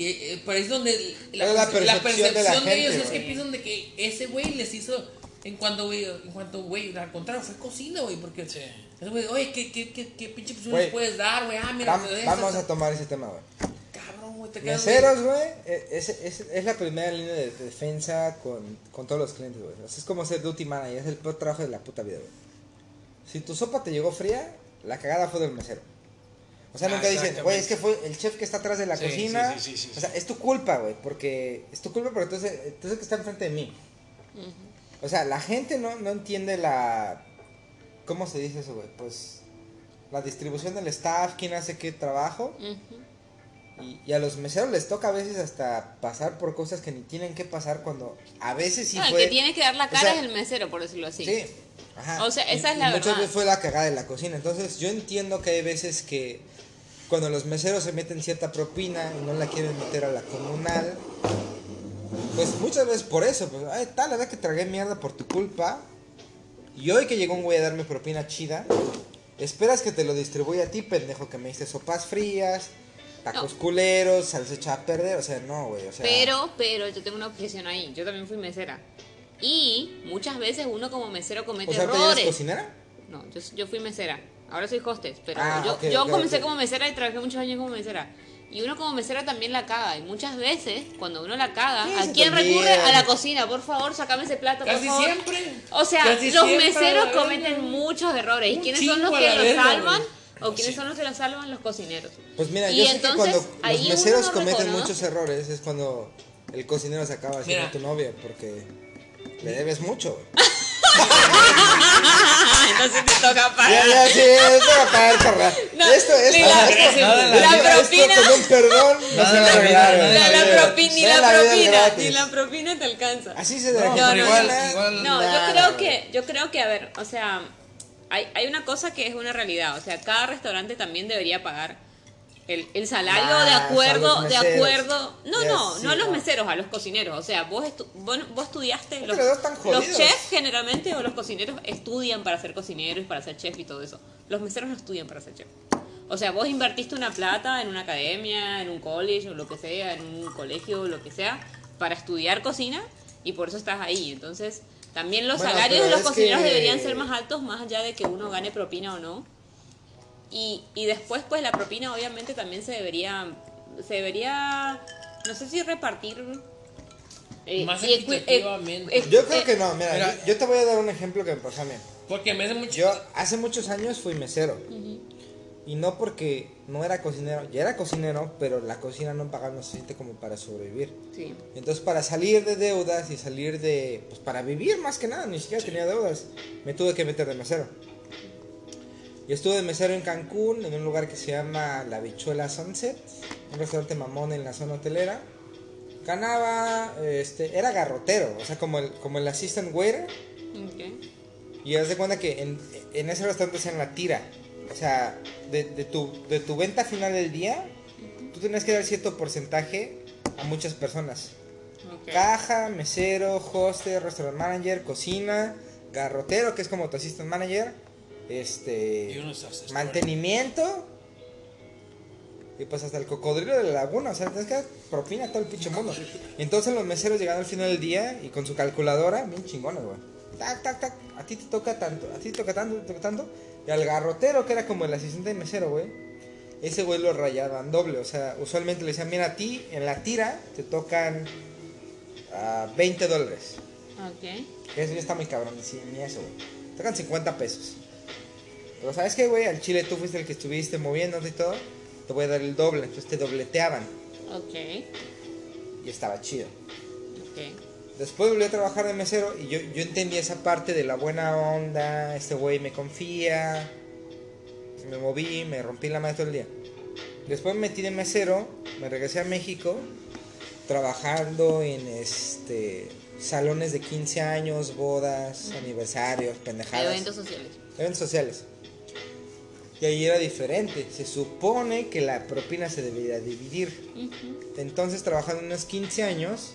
Y, eh, pero es donde la, la la percepción percepción de de, la ellos gente, es que piensan de que ese güey les hizo. En cuanto, güey, en cuanto, güey, al contrario, fue cocina, güey, porque. Sí. Ese güey, oye, ¿qué, qué, qué, qué pinche opciones puedes dar, güey? Ah, mira, Vam- vamos a tomar ese tema, güey. Cabrón, güey, te quedas. Meseros, güey, es, es, es la primera línea de defensa con, con todos los clientes, güey. Es como ser duty manager, es el peor trabajo de la puta vida, güey. Si tu sopa te llegó fría, la cagada fue del mesero. O sea, Ah, nunca dicen, exactamente. güey, es que fue el chef que está atrás de la Sí, cocina. sí, sí, sí, sí, o sea, es tu culpa, güey, porque es tu culpa, pero entonces, entonces que está enfrente de mí. O sea, la gente no, no entiende la... ¿Cómo se dice eso, güey? Pues la distribución del staff, quién hace qué trabajo. Ujú. Y, y a los meseros les toca a veces hasta pasar por cosas que ni tienen que pasar cuando a veces sí No, el fue... que tiene que dar la o cara sea, es el mesero, por decirlo así. Sí. Ajá. O sea, esa Y- es y la muchas verdad. veces fue la cagada de la cocina. Entonces yo entiendo que hay veces que cuando los meseros se meten cierta propina y no la quieren meter a la comunal, pues muchas veces por eso, pues, ay, tal, la verdad que tragué mierda por tu culpa. Y hoy que llegó un güey a darme propina chida, esperas que te lo distribuya a ti, pendejo, que me diste sopas frías, tacos No. culeros, salsa hecha a perder, o sea, no, güey, o sea... Pero, pero yo tengo una objeción ahí. Yo también fui mesera. Y muchas veces uno como mesero comete o sea, ¿te eres errores. cocinera? No, yo, yo fui mesera. Ahora soy hostess, pero Ah, yo, ok, yo ok, comencé ok. como mesera y trabajé muchos años como mesera. Y uno como mesera también la caga. Y muchas veces, cuando uno la caga, ¿a quién recurre? A la cocina. Por favor, sacame ese plato, por Casi favor. siempre. O sea, Casi los meseros cometen verga. muchos errores. ¿Y quiénes son los que los verga, salvan? ¿O quiénes son los que los salvan? Los cocineros. Pues mira, Y yo sé que entonces, cuando ahí los meseros no cometen reconoce. muchos errores es cuando el cocinero se acaba haciendo Mira. tu novia porque le debes mucho. Entonces te toca Ya, pagar. ya, sí, esto va a pagar, carnal. No, esto, esto, ni la- esto, nada de la esto, esto propina. con un perdón no se Nada de va a la nada Ni la, ni Ya propina, ni la propina te alcanza. Así se No, deja. pero igual- No, yo creo que, yo creo que, a ver, o sea, hay, hay una cosa que es una realidad, o sea, cada restaurante también debería pagar el, el salario de acuerdo, de acuerdo, no, no, sí, no a los no. meseros, a los cocineros, o sea, vos, estu- vos, vos estudiaste, los, los chefs generalmente o los cocineros estudian para ser cocineros y para ser chef y todo eso, los meseros no estudian para ser chef. O sea, vos invertiste una plata en una academia, en un college o lo que sea, en un colegio o lo que sea, para estudiar cocina y por eso estás ahí. Entonces, también los Bueno, salarios de los cocineros que- deberían ser más altos, más allá de que uno gane propina o no. Y, y después, pues la propina obviamente también se debería, se debería, no sé si repartir. eh, Más equi- equitativamente. eh, Yo creo eh, que no, mira, Mira. yo, yo te voy a dar un ejemplo que me pasó a mí. Porque me hace mucho. Yo hace muchos años fui mesero. Y no porque no era cocinero, ya era cocinero, pero la cocina no pagaba lo suficiente como para sobrevivir. Sí. Entonces para salir de deudas y salir de... Pues para vivir más que nada, ni siquiera tenía deudas. Me tuve que meter de mesero. Yo estuve de mesero en Cancún, en un lugar que se llama La Bichuela Sunset, un restaurante mamón en la zona hotelera. Ganaba, este, era garrotero, o sea, como el, como el assistant waiter. Ok. Y haz de cuenta que en, en ese restaurante hacían la tira. O sea, de, de tu, de tu venta final del día, tú tenías que dar cierto porcentaje a muchas personas. Ok. Caja, mesero, hoster, restaurant manager, cocina, garrotero, que es como tu assistant manager, este Y mantenimiento y pues hasta el cocodrilo de la laguna, o sea, tienes que dar propina a todo el pinche mundo. Entonces los meseros llegan al final del día y con su calculadora, bien chingones, güey. Tac, tac, tac, a ti te toca tanto, a ti te toca tanto, te toca tanto. Y al garrotero, que era como el asistente de mesero, güey, ese güey lo rayaban doble. O sea, usualmente le decían, mira, a ti en la tira te tocan ah, 20 dólares. Ok. Eso ya está muy cabrón, sí, ni eso, güey. Te tocan 50 pesos. Pero ¿sabes qué, güey? Al chile tú fuiste el que estuviste moviéndote y todo. Te voy a dar el doble. Entonces te dobleteaban. Ok. Y estaba chido. Ok. Después volví a trabajar de mesero y yo, yo entendí esa parte de la buena onda. Este güey me confía. Me moví, me rompí la madre todo el día. Después me metí de mesero, me regresé a México trabajando en este salones de 15 años, bodas, aniversarios, pendejadas. Eventos sociales. eventos sociales. Y ahí era diferente. Se supone que la propina se debería dividir. Entonces, trabajando unos 15 años,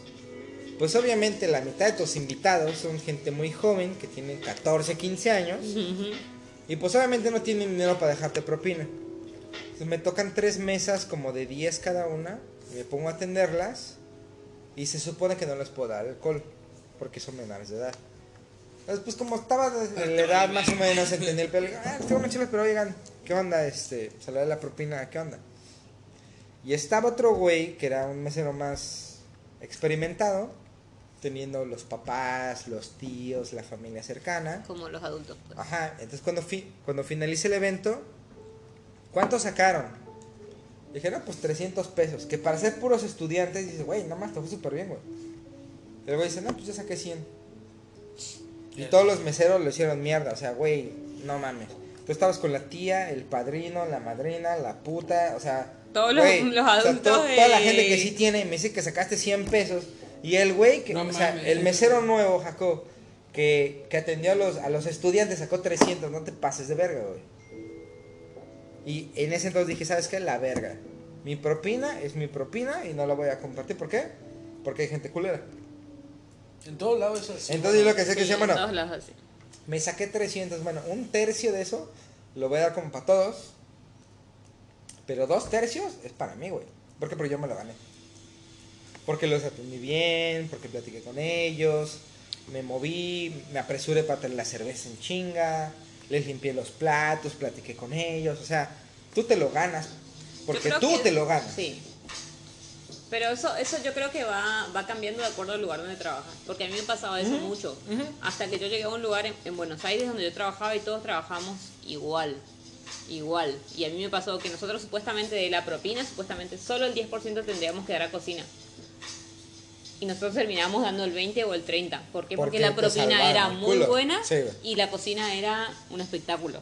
pues obviamente la mitad de tus invitados son gente muy joven, que tienen 14, 15 años. Y pues obviamente no tienen dinero para dejarte propina. Entonces me tocan tres mesas como de 10 cada una. Me pongo a atenderlas. Y se supone que no les puedo dar alcohol. Porque son menores de edad. Entonces pues como estaba de la edad más o menos entendí el pelo. Ah, tengo unas chelas, pero oigan, ¿qué onda? Este, se le da la propina, ¿qué onda? Y estaba otro güey que era un mesero más experimentado. Teniendo los papás, los tíos, la familia cercana. Como los adultos. pues. Ajá, entonces cuando, fi cuando finalice el evento, ¿cuánto sacaron? Dije, no, pues 300 pesos. Que para ser puros estudiantes, dice, güey, nada más te fue súper bien, güey. El güey dice, no, pues yo saqué 100. Y todos los meseros lo hicieron mierda, o sea, güey, no mames. Tú estabas con la tía, el padrino, la madrina, la puta, o sea... Todos los- los o sea, adultos to- Toda la gente que sí tiene, me dice que sacaste 100 pesos. Y el güey, que, No o sea, el mesero nuevo, Jacob, que, que atendió a los, a los estudiantes, sacó 300, no te pases de verga, güey. Y en ese entonces dije, ¿sabes qué? La verga. Mi propina es mi propina y no la voy a compartir. ¿Por qué? Porque hay gente culera. En todos lados es así. Entonces yo lo que sé que Sí, se en bueno, todos lados así. me saqué 300, bueno, un tercio de eso lo voy a dar como para todos. Pero dos tercios es para mí, güey. ¿Por qué? Porque yo me lo gané. Porque los atendí bien, porque platiqué con ellos, me moví, me apresuré para tener la cerveza en chinga, les limpié los platos, platiqué con ellos. O sea, tú te lo ganas. Porque tú que- te lo ganas. Sí. Pero eso, eso yo creo que va, va cambiando de acuerdo al lugar donde trabajas. Porque a mí me pasaba eso mucho. Hasta que yo llegué a un lugar en, en Buenos Aires donde yo trabajaba y todos trabajamos igual. Igual. Y a mí me pasó que nosotros supuestamente de la propina, supuestamente solo el 10% tendríamos que dar a cocina. Y nosotros terminamos dando el 20 o el 30. ¿Por qué? Porque, Porque la propina era muy buena Sí, y la cocina era un espectáculo.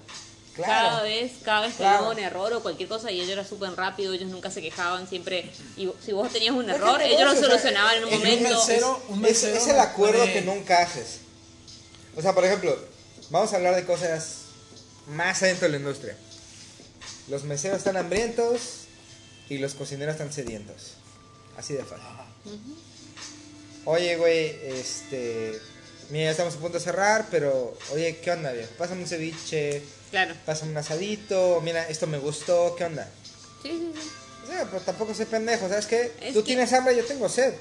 Claro. Cada vez, cada vez que Claro. hubo un error o cualquier cosa y ellos era súper rápido, ellos nunca se quejaban, siempre, y si vos tenías un Es error, ellos lo digo, o sea, solucionaban en un en un momento. mesero- un Es, mesero es el no acuerdo puede- que nunca haces. O sea, por ejemplo, vamos a hablar de cosas más adentro de la industria. Los meseros están hambrientos y los cocineros están sedientos. Así de fácil. Oye, güey, este. Mira, ya estamos a punto de cerrar, pero. Oye, ¿qué onda, viejo? Pásame un ceviche, Claro. pásame un asadito. Mira, esto me gustó, ¿qué onda? Sí, sí, sí. O sea, pero tampoco soy pendejo, ¿sabes qué? Es Tú que- tienes hambre, yo tengo sed.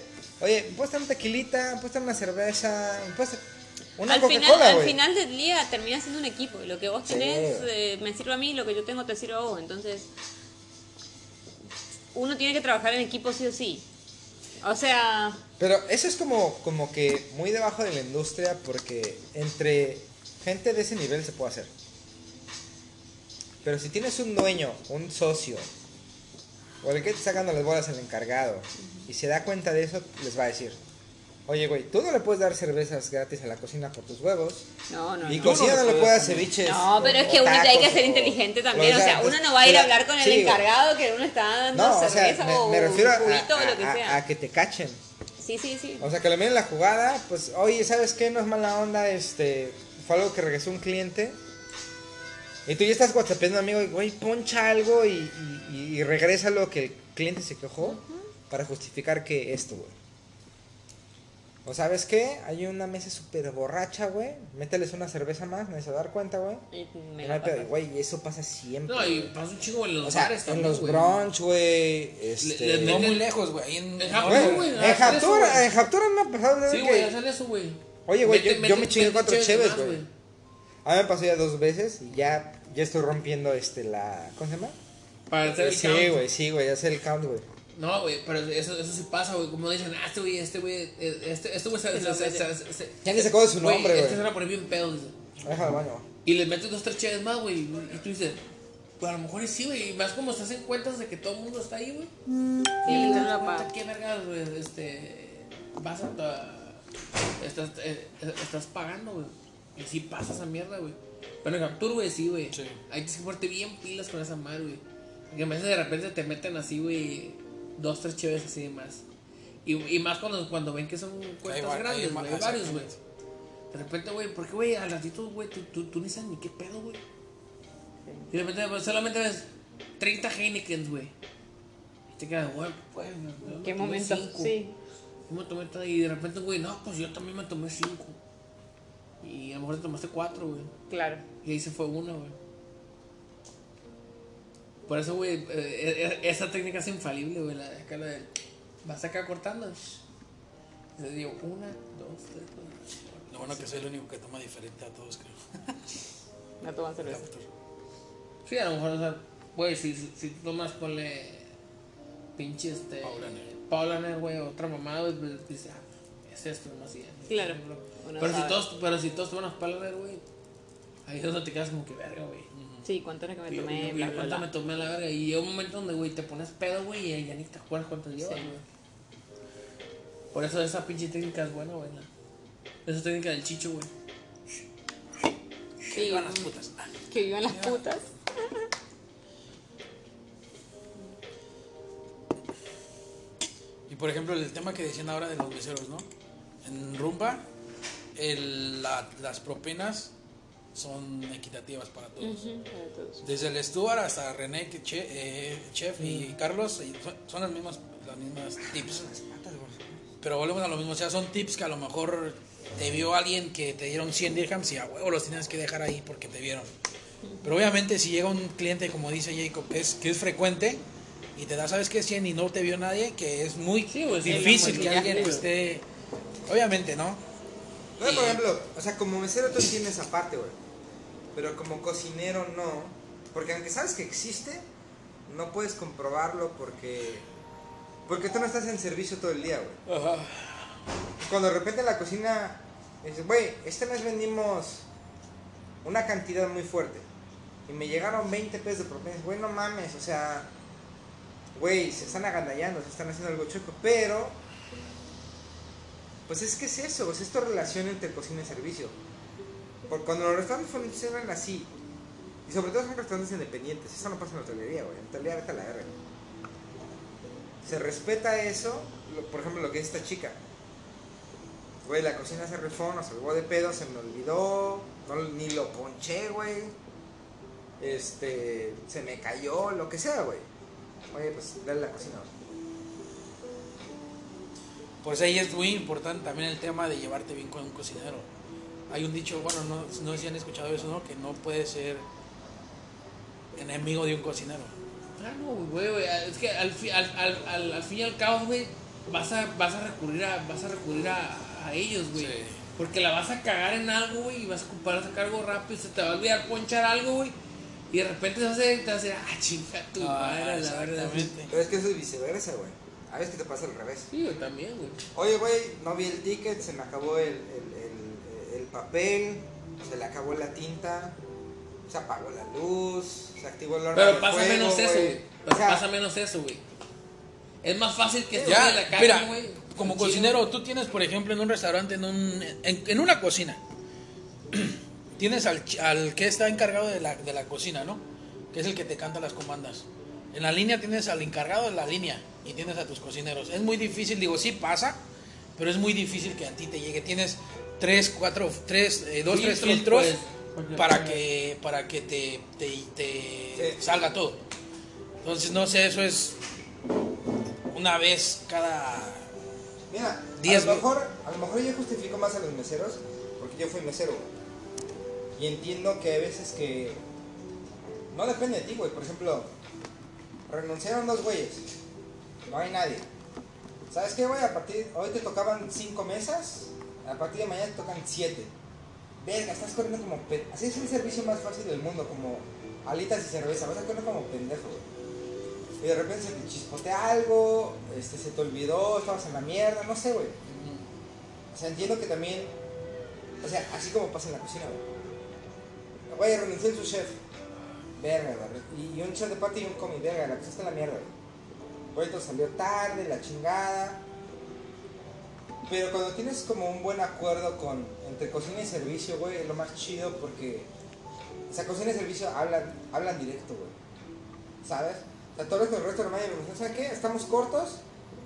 Oye, ¿me puedes dar un tequilita? ¿Me puedes dar una cerveza? ¿Me puedes una al final, al final del día termina siendo un equipo. Lo que vos Sí. tenés eh, me sirve a mí, lo que yo tengo te sirve a vos. Entonces, uno tiene que trabajar en equipo sí o sí. O sea, Pero eso es como, como que muy debajo de la industria porque entre gente de ese nivel se puede hacer. Pero si tienes un dueño, un socio, o el que te está sacando las bolas el encargado, y se da cuenta de eso, les va a decir, oye, güey, tú no le puedes dar cervezas gratis a la cocina por tus huevos, no, no. y no. cocina no no le puedes dar ceviches. No, pero es que uno hay que ser inteligente también. O sea, uno pues, no va a ir a hablar con el sí, encargado que uno está dando No, o sea, cerveza me, o me refiero a, un juguito o a- lo que a- sea. a que te cachen. Sí, sí, sí. O sea, que le miren la jugada, pues, oye, ¿sabes qué? No es mala onda, este, fue algo que regresó un cliente. Y tú ya estás whatsappeando amigo, y, güey, poncha algo y, y, y regresa lo que el cliente se quejó para justificar que esto, güey. O sabes qué, hay una mesa súper borracha, güey. Mételes una cerveza más, nadie se va a dar cuenta, güey. Me no. Güey, y eso pasa siempre. No, y pasa un chingo en los o sea, bares en los güey. brunch, güey. Este... Le- le No meten- muy lejos, güey. En, En en Japón, güey. en Japtura, güey. en Japtura me ha pasado, güey. Sí, que- güey, hacer eso, güey. Oye, güey, yo, yo me chingué cuatro más, güey. A mí me pasó ya dos veces y ya, ya estoy rompiendo este la. ¿Cómo se llama? Para hacer el Sí, count. güey, sí, güey, hacer el count, güey. No, güey, pero eso, eso sí pasa, güey. Como dicen, ah, este güey, este güey, eh, este, este güey se, se, se, se, se- se- Ya ni se su nombre, Este se güey. van a poner bien pedo, dice. Déjalo al baño. Y les metes dos, tres cheves más, güey. Y tú dices, pues a lo mejor sí, güey. Y más como estás en cuentas de que todo el mundo está ahí, güey. Sí, Y te no pago. qué vergas, güey. Este. Vas a. tu- estás, eh, estás pagando, güey. Y sí pasa esa mierda, güey. Pero en Captur, güey, sí, güey. Sí. Hay que ponerte bien pilas con esa madre, güey. Porque a veces de repente te meten así, güey. Dos, tres cheves así de más. Y, y más cuando, cuando ven que son cuentas hay grandes, güey. Varios, güey. De repente, güey, porque, güey, al ratito, güey, tú, tú, tú ni sabes ni qué pedo, güey. Y de repente, pues, solamente ves 30 Heinekens, güey. Y te quedas, güey, me ¿Qué momento? cinco. Sí. Yo me tomé y de repente, güey, no, pues yo también me tomé cinco. Y a lo mejor te tomaste cuatro, güey. Claro. Y ahí se fue una, güey. Por eso, güey, eh, eh, esa técnica es infalible, güey. La, acá la del- vas acá cortando. Le digo, una, dos, tres, cuatro. Lo bueno que soy el único que toma diferente a todos, creo. No toman cerveza. Sí, a lo mejor, o sea, güey, si, si, tomas, ponle pinche este. Paulaner. Paulaner, güey, otra mamada, güey, pues dices, ah, es esto, no así. Claro, Pero si, todos, pero si todos toman güey, ahí es donde te quedas como que verga, güey. Sí, ¿cuánto era que me Yo- tomé? yo- Bla, yo bla, cuánto bla. me tomé a la verga y llega un momento donde, güey, te pones pedo, güey, y ya ni te acuerdas cuántos llevas, Sí. güey. Por eso esa pinche técnica es buena, güey. Esa técnica del chicho, güey. Sí, Van las putas. Ah, que vivan las putas. Y por ejemplo, el tema que decían ahora de los meseros, ¿no? En Rumba, el- la- las propinas son equitativas para todos. Ujú, para todos. Desde el Stuart hasta René, que che- eh, Chef y Carlos, y son, son las mismas, las mismas tips. Pero volvemos a lo mismo, o sea, son tips que a lo mejor te vio alguien que te dieron 100 dirhams y a huevo los tienes que dejar ahí porque te vieron. Pero obviamente si llega un cliente, como dice Jacob, que es, que es frecuente y te da, ¿sabes qué? 100 y no te vio nadie, que es muy Sí, sí, difícil sí, que alguien pues, esté... Obviamente, ¿no? No, por ejemplo, o sea, como mesero tú entiendes esa parte, güey. Pero como cocinero no. Porque aunque sabes que existe, no puedes comprobarlo porque. Porque tú no estás en servicio todo el día, güey. Cuando de repente en la cocina dices, güey, este mes vendimos una cantidad muy fuerte. Y me llegaron 20 pesos de propina. Güey, no mames, o sea. Güey, se están agandallando, se están haciendo algo chueco. Pero pues es que es eso, es esta relación entre cocina y servicio. Porque cuando los restaurantes funcionan así, y sobre todo son restaurantes independientes, eso no pasa en la hotelería, güey. En la hotelería vete la verga. Se respeta eso, por ejemplo, lo que es esta chica. Güey, la cocina se rifó, nos salvó de pedo, se me olvidó, no, ni lo ponché, güey. Este, se me cayó, lo que sea, güey. Oye, pues dale la cocina. Pues ahí es muy importante también el tema de llevarte bien con un cocinero. Hay un dicho, bueno, no, no sé si han escuchado eso, ¿no? Que no puedes ser enemigo de un cocinero. Ah, no, güey, güey. Es que al, fi- al, al, al, al fin y al cabo, güey, vas a, vas a recurrir a, vas a, recurrir a, a ellos, güey. Sí. Porque la vas a cagar en algo, güey, y vas a ocupar a sacar algo rápido, y se te va a olvidar ponchar algo, güey. Y de repente te vas a hacer, te vas a decir, ah, chinga tu madre, la verdad. Pero es que eso es viceversa, güey. A veces que te pasa al revés. Sí, güey, también, güey. Oye, güey, no vi el ticket, se me acabó el, el, el- el papel, se le acabó la tinta, se apagó la luz, se activó el horno Pero pasa fuego, menos eso, güey. Pero O sea, pasa menos eso, güey. Es más fácil que Ya, en la calle, mira, güey. como cocinero, tú tienes, por ejemplo, en un restaurante, en, un, en, en una cocina, tienes al, al que está encargado de la, de la cocina, ¿no? Que es el que te canta las comandas. En la línea tienes al encargado de la línea y tienes a tus cocineros. Es muy difícil, digo, sí pasa, pero es muy difícil que a ti te llegue. Tienes tres, cuatro, tres, eh, dos, tres Filtros, filtros pues, para que, para que te, te, te Sí. salga todo. Entonces, no sé, eso es una vez cada Mira, Diez a lo mejor, a lo mejor yo justifico más a los meseros porque yo fui mesero. Y entiendo que hay veces que no depende de ti, güey. Por ejemplo, renunciaron dos güeyes. No hay nadie. ¿Sabes qué, güey? A partir hoy te tocaban cinco mesas, a partir de mañana te tocan siete. Verga, estás corriendo como pe- Así es el servicio más fácil del mundo, como alitas y cerveza. Vas a correr como pendejo. Y de repente se te chispotea algo, este, se te olvidó, estabas en la mierda, no sé, güey. O sea, entiendo que también, o sea, así como pasa en la cocina, güey. Güey, renuncié en su chef. Verga, güey. Y, un chef de parte y un comi, verga, la está en la mierda, güey. Proyecto salió tarde, la chingada. Pero cuando tienes como un buen acuerdo con entre cocina y servicio, güey, es lo más chido porque o sea, cocina y servicio hablan, hablan directo, güey. ¿Sabes? O sea, todos los el resto de la mañana me ¿sabes qué? Estamos cortos,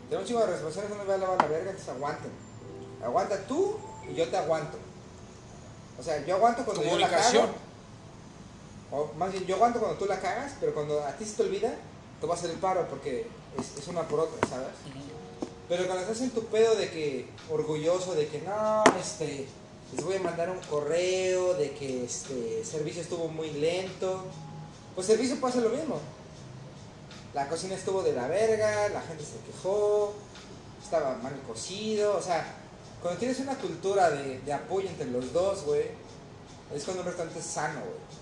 tenemos un chingo de responsabilidades, no nos voy a lavar la verga, entonces aguanten. Aguanta tú y yo te aguanto. O sea, yo aguanto cuando yo la cago. O más bien, yo aguanto cuando tú la cagas, pero cuando a ti se te olvida, te vas a hacer el paro porque es, una por otra, ¿sabes? Pero cuando estás en tu pedo de que, orgulloso de que no, este, les voy a mandar un correo, de que este servicio estuvo muy lento, pues servicio pasa lo mismo. La cocina estuvo de la verga, la gente se quejó, estaba mal cocido, o sea, cuando tienes una cultura de, de apoyo entre los dos, güey, es cuando un restaurante es sano, güey.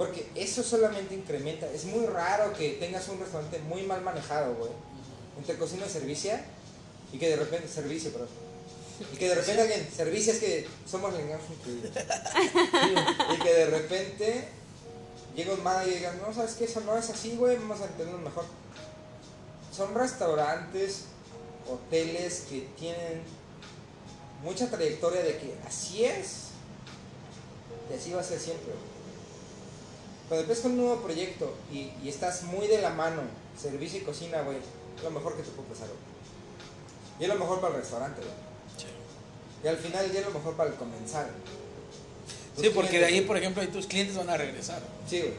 Porque eso solamente incrementa. Es muy raro que tengas un restaurante muy mal manejado, güey. Entre cocina y servicio. Y que de repente, servicio, perdón. Y que de repente alguien, servicio es que somos lenguaje. Y que de repente llega un manager y diga, no, sabes que eso no es así, güey, vamos a entenderlo mejor. Son restaurantes, hoteles que tienen mucha trayectoria de que así es y así va a ser siempre. güey. Cuando empiezas con un nuevo proyecto y, y estás muy de la mano, servicio y cocina, güey, es lo mejor que te puede pasar, güey. Y es lo mejor para el restaurante, güey. Y al final ya es lo mejor para el comensal. Tus Sí, porque de ahí, por ejemplo, ahí tus clientes van a regresar. Sí, güey.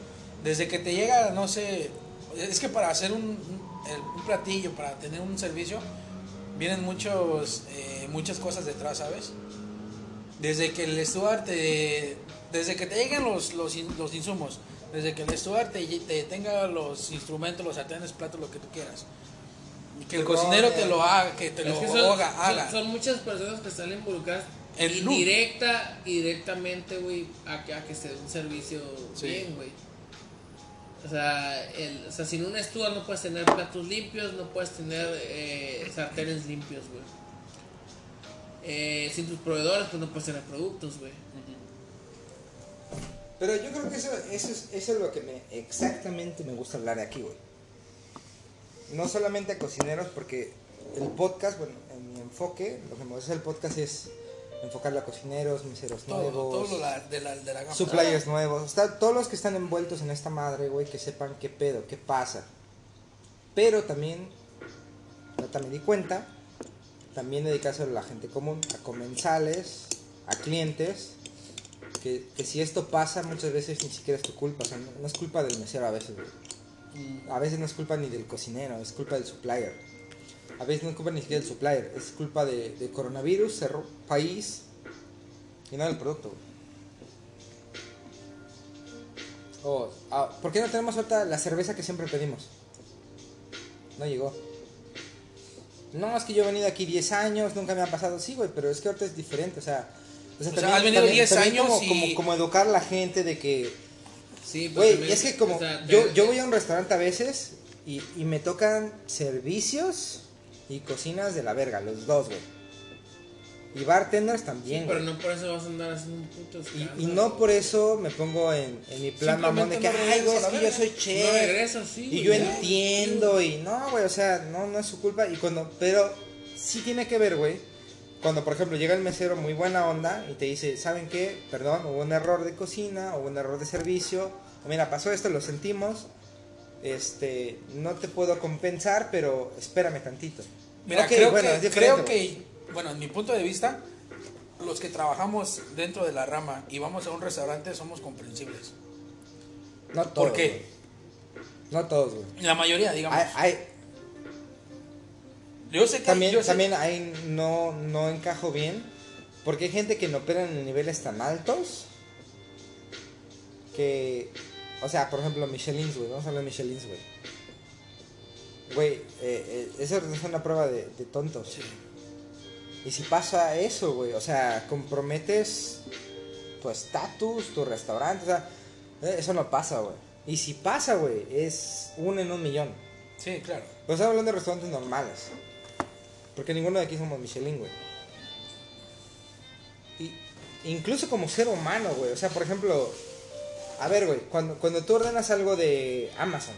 Desde que te llega, no sé, es que para hacer un, un- el- un platillo, para tener un servicio, vienen muchos, eh, muchas cosas detrás, ¿sabes? Desde que el steward te, desde que te lleguen los, los insumos, desde que el steward te, te tenga los instrumentos, los sartenes, platos, lo que tú quieras. Y que el cocinero te lo haga, que te lo que son, haga, son- haga. son muchas personas que están involucradas El indirecta y directamente, güey, a que, a que se dé un servicio Sí. bien, güey. O sea, el, o sea, sin un steward no puedes tener platos limpios, no puedes tener eh, sartenes limpios, güey. Eh, sin tus proveedores, pues no puedes tener productos, güey. Pero yo creo que eso, eso, es, eso es lo que me exactamente me gusta hablar de aquí, güey. No solamente a cocineros, porque el podcast, bueno, en mi enfoque, lo que me gusta el podcast es enfocarlo a cocineros, meseros todo, nuevos, todo la- de, la, de la suppliers nuevos, está, todos los que están envueltos en esta madre, güey, que sepan qué pedo, qué pasa. Pero también, yo también di cuenta, también dedicárselo a la gente común, a comensales, a clientes, que, que si esto pasa muchas veces ni siquiera es tu culpa, o sea, no, es culpa del mesero a veces, güey. A veces no es culpa ni del cocinero, es culpa del supplier. A veces no es culpa ni siquiera del supplier, es culpa de, coronavirus, cerró país y no del producto. güey. Oh, ah, ¿Por qué no tenemos ahorita la cerveza que siempre pedimos? No llegó. No, es que yo he venido aquí 10 años, nunca me ha pasado. Sí, güey, pero es que ahorita es diferente, o sea... O sea, has venido 10 años como, y- como, como educar a la gente de que... Sí, pues Güey, también, es que como o sea, yo, te- yo voy a un restaurante a veces y, y me tocan servicios y cocinas de la verga, los dos, güey. Y bartenders también, Pero güey. no por eso vas a andar haciendo un puto Y, y no por eso me pongo en, en mi plan mamón de que, no ay, güey, es regreso que yo verga". soy No chef. regresas, sí. y yo ya. entiendo y no, güey, o sea, no, no es su culpa. Y cuando, pero sí tiene que ver, güey. Cuando, por ejemplo, llega el mesero muy buena onda y te dice, ¿saben qué? Perdón, hubo un error de cocina, hubo un error de servicio. O mira, pasó esto, lo sentimos. Este, no te puedo compensar, pero espérame tantito. Mira, creo, bueno, que, creo que, bueno, en mi punto de vista, los que trabajamos dentro de la rama y vamos a un restaurante somos comprensibles. No todos. ¿Por qué? No todos, güey. La mayoría, digamos. Hay, hay- Yo sé que también, yo sé- también ahí no, no encajo bien. Porque hay gente que no opera en niveles tan altos. Que. O sea, por ejemplo, Michelin, güey. Vamos a hablar de Michelin, güey. Güey, eh, eh, eso es una prueba de, de tontos. Y si pasa eso, güey, o sea, comprometes tu estatus, tu restaurante, o sea, eh, eso no pasa, güey. Y si pasa, güey, es uno en un millón. Sí, claro. Pero estamos hablando de restaurantes normales. Porque ninguno de aquí somos Michelin, güey. Y incluso como ser humano, güey. O sea, por ejemplo, a ver, güey, cuando, cuando tú ordenas algo de Amazon,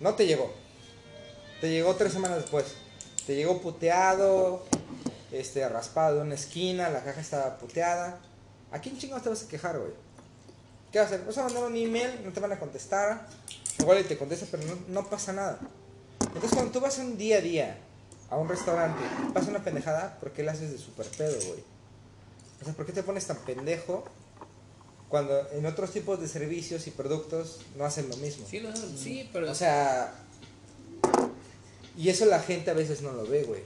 no te llegó. Te llegó tres semanas después. Te llegó puteado, este, raspado de una esquina, la caja estaba puteada. ¿A quién chingados te vas a quejar, güey? ¿Qué vas a hacer? Vas a mandar un email, no te van a contestar. Igual te contesta, pero no pasa nada. Entonces, cuando tú vas un día a día a un restaurante y pasa una pendejada, ¿por qué la haces de super pedo, güey? O sea, ¿por qué te pones tan pendejo cuando en otros tipos de servicios y productos no hacen lo mismo? Sí, no, sí, pero. O sea, y eso la gente a veces no lo ve, güey.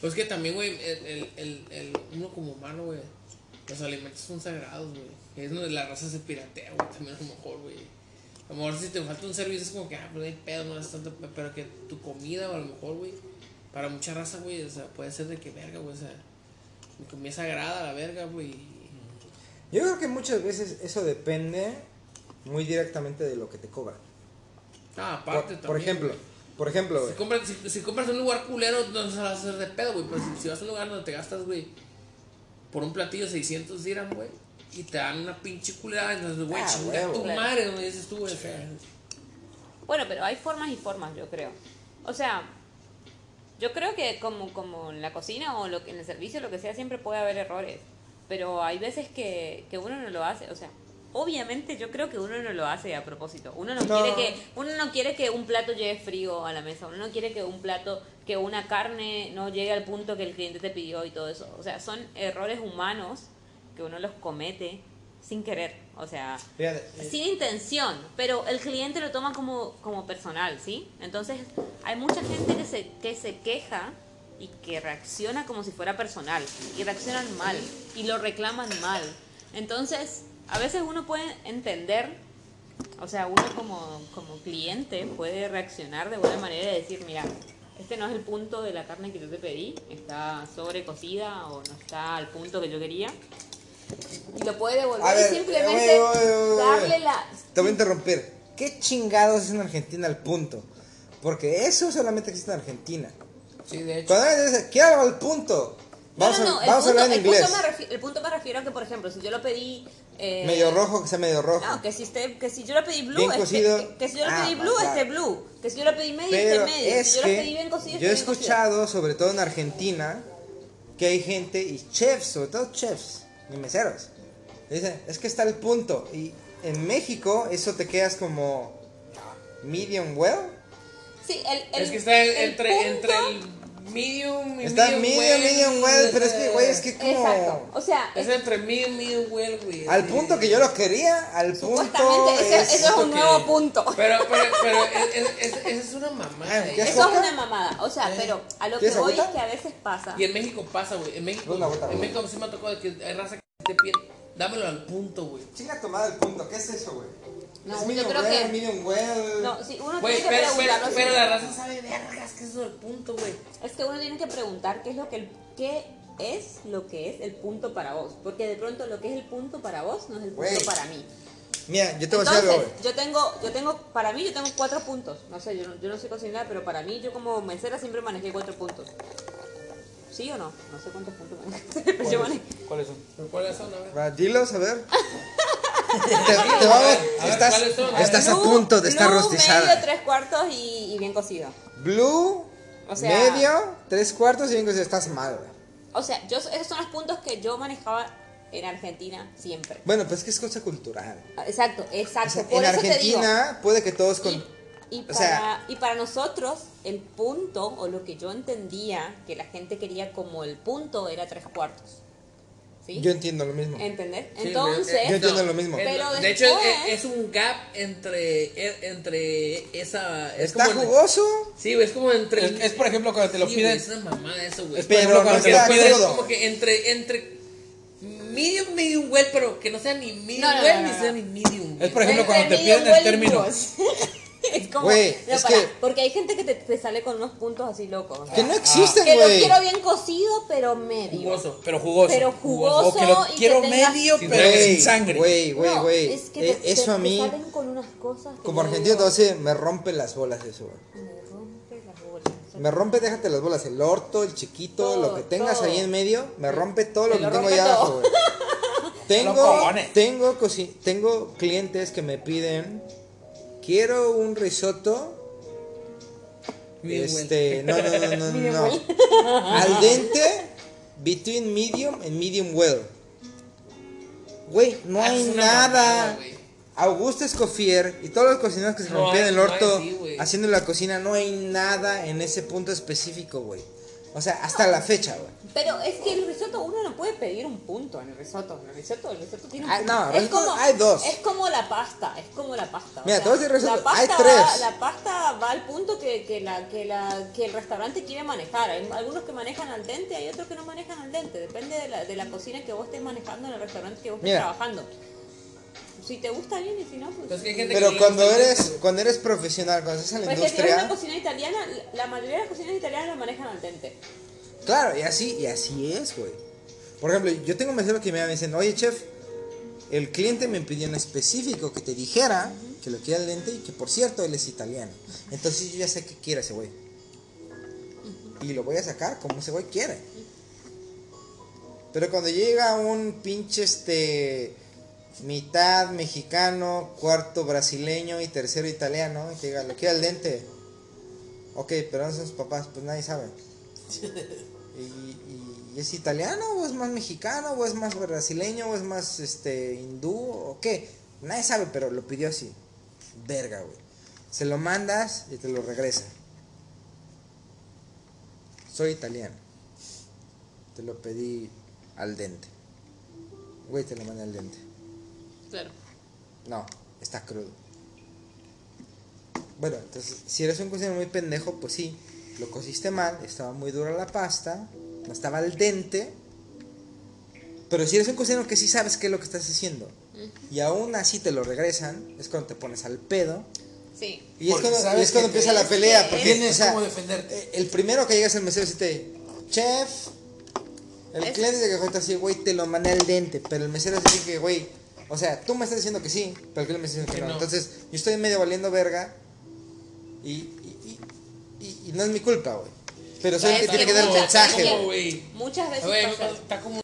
Pues que también, güey, el, el, el, el- uno como humano, güey, los alimentos son sagrados, güey. Es donde la raza se piratea, güey, también a lo mejor, güey. A lo mejor si te falta un servicio es como que, ah, pues no hay pedo, no es tanto, pe- pero que tu comida, o a lo mejor, güey, para mucha raza, güey, o sea, puede ser de que verga, güey, o sea, mi comida sagrada, la verga, güey. Yo creo que muchas veces eso depende muy directamente de lo que te cobran. Ah, Por, aparte por también. ejemplo, güey. por ejemplo, Si güey. compras, si, si compras un lugar culero, no se vas a hacer de pedo, güey. Pero si, si vas a un lugar donde te gastas, güey, por un platillo 600 dirham, güey, y te dan una pinche culera, entonces, güey, Ah, chinga tu Claro. madre, donde dices tú, güey, Bueno, pero hay formas y formas, yo creo. O sea, yo creo que como, como en la cocina o lo, que- en el servicio, lo que sea, siempre puede haber errores. Pero hay veces que, que uno no lo hace. O sea, obviamente yo creo que uno no lo hace a propósito. Uno no, No. quiere que uno no quiere que un plato llegue frío a la mesa. Uno no quiere que un plato, que una carne no llegue al punto que el cliente te pidió y todo eso. O sea, son errores humanos que uno los comete sin querer. O sea, Fíjate, sin intención, pero el cliente lo toma como, como personal, ¿sí? Entonces, hay mucha gente que se, que se queja y que reacciona como si fuera personal, y reaccionan mal, y lo reclaman mal. Entonces, a veces uno puede entender, o sea, uno como, como cliente puede reaccionar de buena manera y decir, mira, este no es el punto de la carne que yo te pedí, está sobrecocida o no está al punto que yo quería. Y lo puede devolver A ver, y simplemente darle la... Te voy a interrumpir. ¿Qué chingados es en Argentina el punto? Porque eso solamente existe en Argentina. sí, de hecho. Cuando alguien dice, quiero al punto, vamos, no, no, no, a, vamos a punto- hablar en el punto inglés. refi- el punto me refiero a que, por ejemplo, si yo lo pedí... eh, Medio rojo, que sea medio rojo. No, que si, que si yo lo pedí blue, cocido. que, que si yo lo Ah, pedí blue, claro. esté blue. Que si yo lo pedí medio, Pero esté medio. es Si yo lo pedí bien cocido, yo he bien cocido. escuchado, sobre todo en Argentina, que hay gente y chefs, sobre todo chefs y meseros. Dicen, es que está el punto. Y en México eso te quedas como medium well. Sí, el, el, es que está el entre, punto- entre el medium y Está medium, medium, well, medium well, pero es que, güey, es que como... Exacto. O sea, Es es- entre medium, medium well, güey. Al punto que yo lo quería, al punto ese, es... eso es un nuevo que- punto. Pero, pero, pero, es, es, es- una mamada. Ah, eh. ¿qué Eso es una mamada. O sea, pero a lo que ¿Quieres voy es que a veces pasa. Y en México pasa, güey. En México, Una vuelta, en. México sí me ha tocado que hay raza que te pide, dámelo al punto, güey. Chinga tomada el punto, ¿qué es eso, güey? No, es yo medium creo well, que- medium well... No, sí, uno Güey, tiene que pero, pero, preguntarlo. pero sí. la raza sabe vergas que eso es el punto, güey. Es que uno tiene que preguntar qué es lo que el, qué es lo que es el punto para vos, porque de pronto lo que es el punto para vos no es el punto Güey. para mí. Mira, yo te voy a decir algo, yo tengo, yo tengo, para mí yo tengo cuatro puntos. No sé, yo no, yo no sé cocinar, pero para mí yo como mesera siempre manejé cuatro puntos. ¿Sí o no? No sé cuántos puntos manejé, pero yo manejé. ¿Cuáles son? ¿Pero ¿Cuáles son? A ver. Dilos, a ver. te, te A ver. A ver. estás a Blue- punto de estar blue, rostizada. medio, tres cuartos y, y bien cocido. Blue, O sea- medio, tres cuartos y bien cocido. Estás mal, güey. O sea, yo, esos son los puntos que yo manejaba en Argentina siempre. Bueno, pues es que es cosa cultural. Ah, Exacto, O exacto. sea, Por en eso te digo. Argentina puede que todos con... Y, y para, sea- y para nosotros, el punto, o lo que yo entendía que la gente quería como el punto, era tres cuartos. ¿Sí? Yo entiendo lo mismo. ¿Entendés? Sí, Entonces, Yo entiendo no, lo mismo. Pero de hecho, es, es un gap entre, e- entre esa. Es Está como jugoso, Sí, güey, es como entre. Es, es, por ejemplo cuando te lo Sí, piden. es una mamada eso, güey. Es por ejemplo no cuando te lo piden. crudo. Como que entre, entre medium, medium well, pero que no sea ni medium No, no, well no, ni no, sea no. ni medium Es por well. ejemplo cuando te piden el término. es como, Güey, no, es que- porque hay gente que te, te sale con unos puntos así locos. que no existen, que lo güey. quiero bien cocido, pero medio. Jugoso. Pero jugoso. Pero jugoso O que lo y que quiero medio, Sin pero Güey, sin sangre. Güey, güey, No, güey. es que Eh, te, Eso te- a te mí, salen con unas cosas que como argentino, digo, entonces me rompe las bolas eso, güey. Me rompe las bolas. Me rompe, déjate las bolas, el orto, el chiquito, Todo, lo que tengas todo. ahí en medio, me rompe todo lo que lo tengo allá abajo, güey. Tengo, cojones. tengo, tengo clientes que me piden, quiero un risotto, Medium well. este, no, no, no, no, Medium no, well. al dente, between medium and medium well. Güey, no Ah, hay nada. mamada. Augusto Escofier y todos los cocineros que se No rompían hay- el no hay orto haciendo la cocina, no hay nada en ese punto específico, güey. O sea, hasta la fecha, güey. Pero es que el risotto uno no puede pedir un punto en el risotto. En el risotto, el risotto tiene un Ah, punto. no, es risotto como, hay dos. Es como la pasta, es como la pasta. Mira, te voy a decir risotto, la pasta hay Va, la pasta va al punto que, que, la, que, la, que el restaurante quiere manejar. Hay algunos que manejan al dente, hay otros que no manejan al dente. Depende de la, de la cocina que vos estés manejando en el restaurante que vos estés Mira. trabajando. Si te gusta bien y si no, pues... Entonces, que hay gente Pero que cuando eres, güey. cuando eres profesional, cuando estás en la Pues que si eres una industria, cocina italiana, la mayoría de las cocinas italianas la manejan al dente. claro, y así, y así es, güey. Por ejemplo, yo tengo meseros que me dicen, oye chef, el cliente me pidió en específico que te dijera que lo quiera al dente y que por cierto él es italiano. Entonces yo ya sé qué quiere ese güey. Y lo voy a sacar como ese güey quiere. Pero cuando llega un pinche este mitad mexicano, cuarto brasileño y tercero italiano, y te diga, lo quiere al dente. Ok, pero no son sus papás, pues nadie sabe. Y, y- y es italiano o es más mexicano o es más brasileño o es más este hindú o qué? Nadie sabe, pero lo pidió así. Verga, güey. Se lo mandas y te lo regresa. Soy italiano. Te lo pedí al dente. Güey, te lo mandé al dente. Claro. No, está crudo. Bueno, entonces, si eres un cocinero muy pendejo, pues sí, lo cociste mal, estaba muy dura la pasta, no estaba al dente. Pero si eres un cocinero que sí sabes qué es lo que estás haciendo, y aún así te lo regresan, es cuando te pones al pedo. Sí. Y es Porque cuando, y sabes es cuando empieza te- la pelea. Porque, tienes o sea, cómo defenderte. eh, El primero que llegas al mesero dice, chef, el Es- cliente se quejó así, güey, te lo mandé al dente. Pero el mesero dice que, güey, o sea, tú me estás diciendo que sí, pero el cliente me está diciendo que Que no. no. Entonces, yo estoy medio valiendo verga y, y, y, y- y no es mi culpa, güey. Pero soy el que que tiene que dar el mucha- mensaje, güey. Muchas veces pasa- está como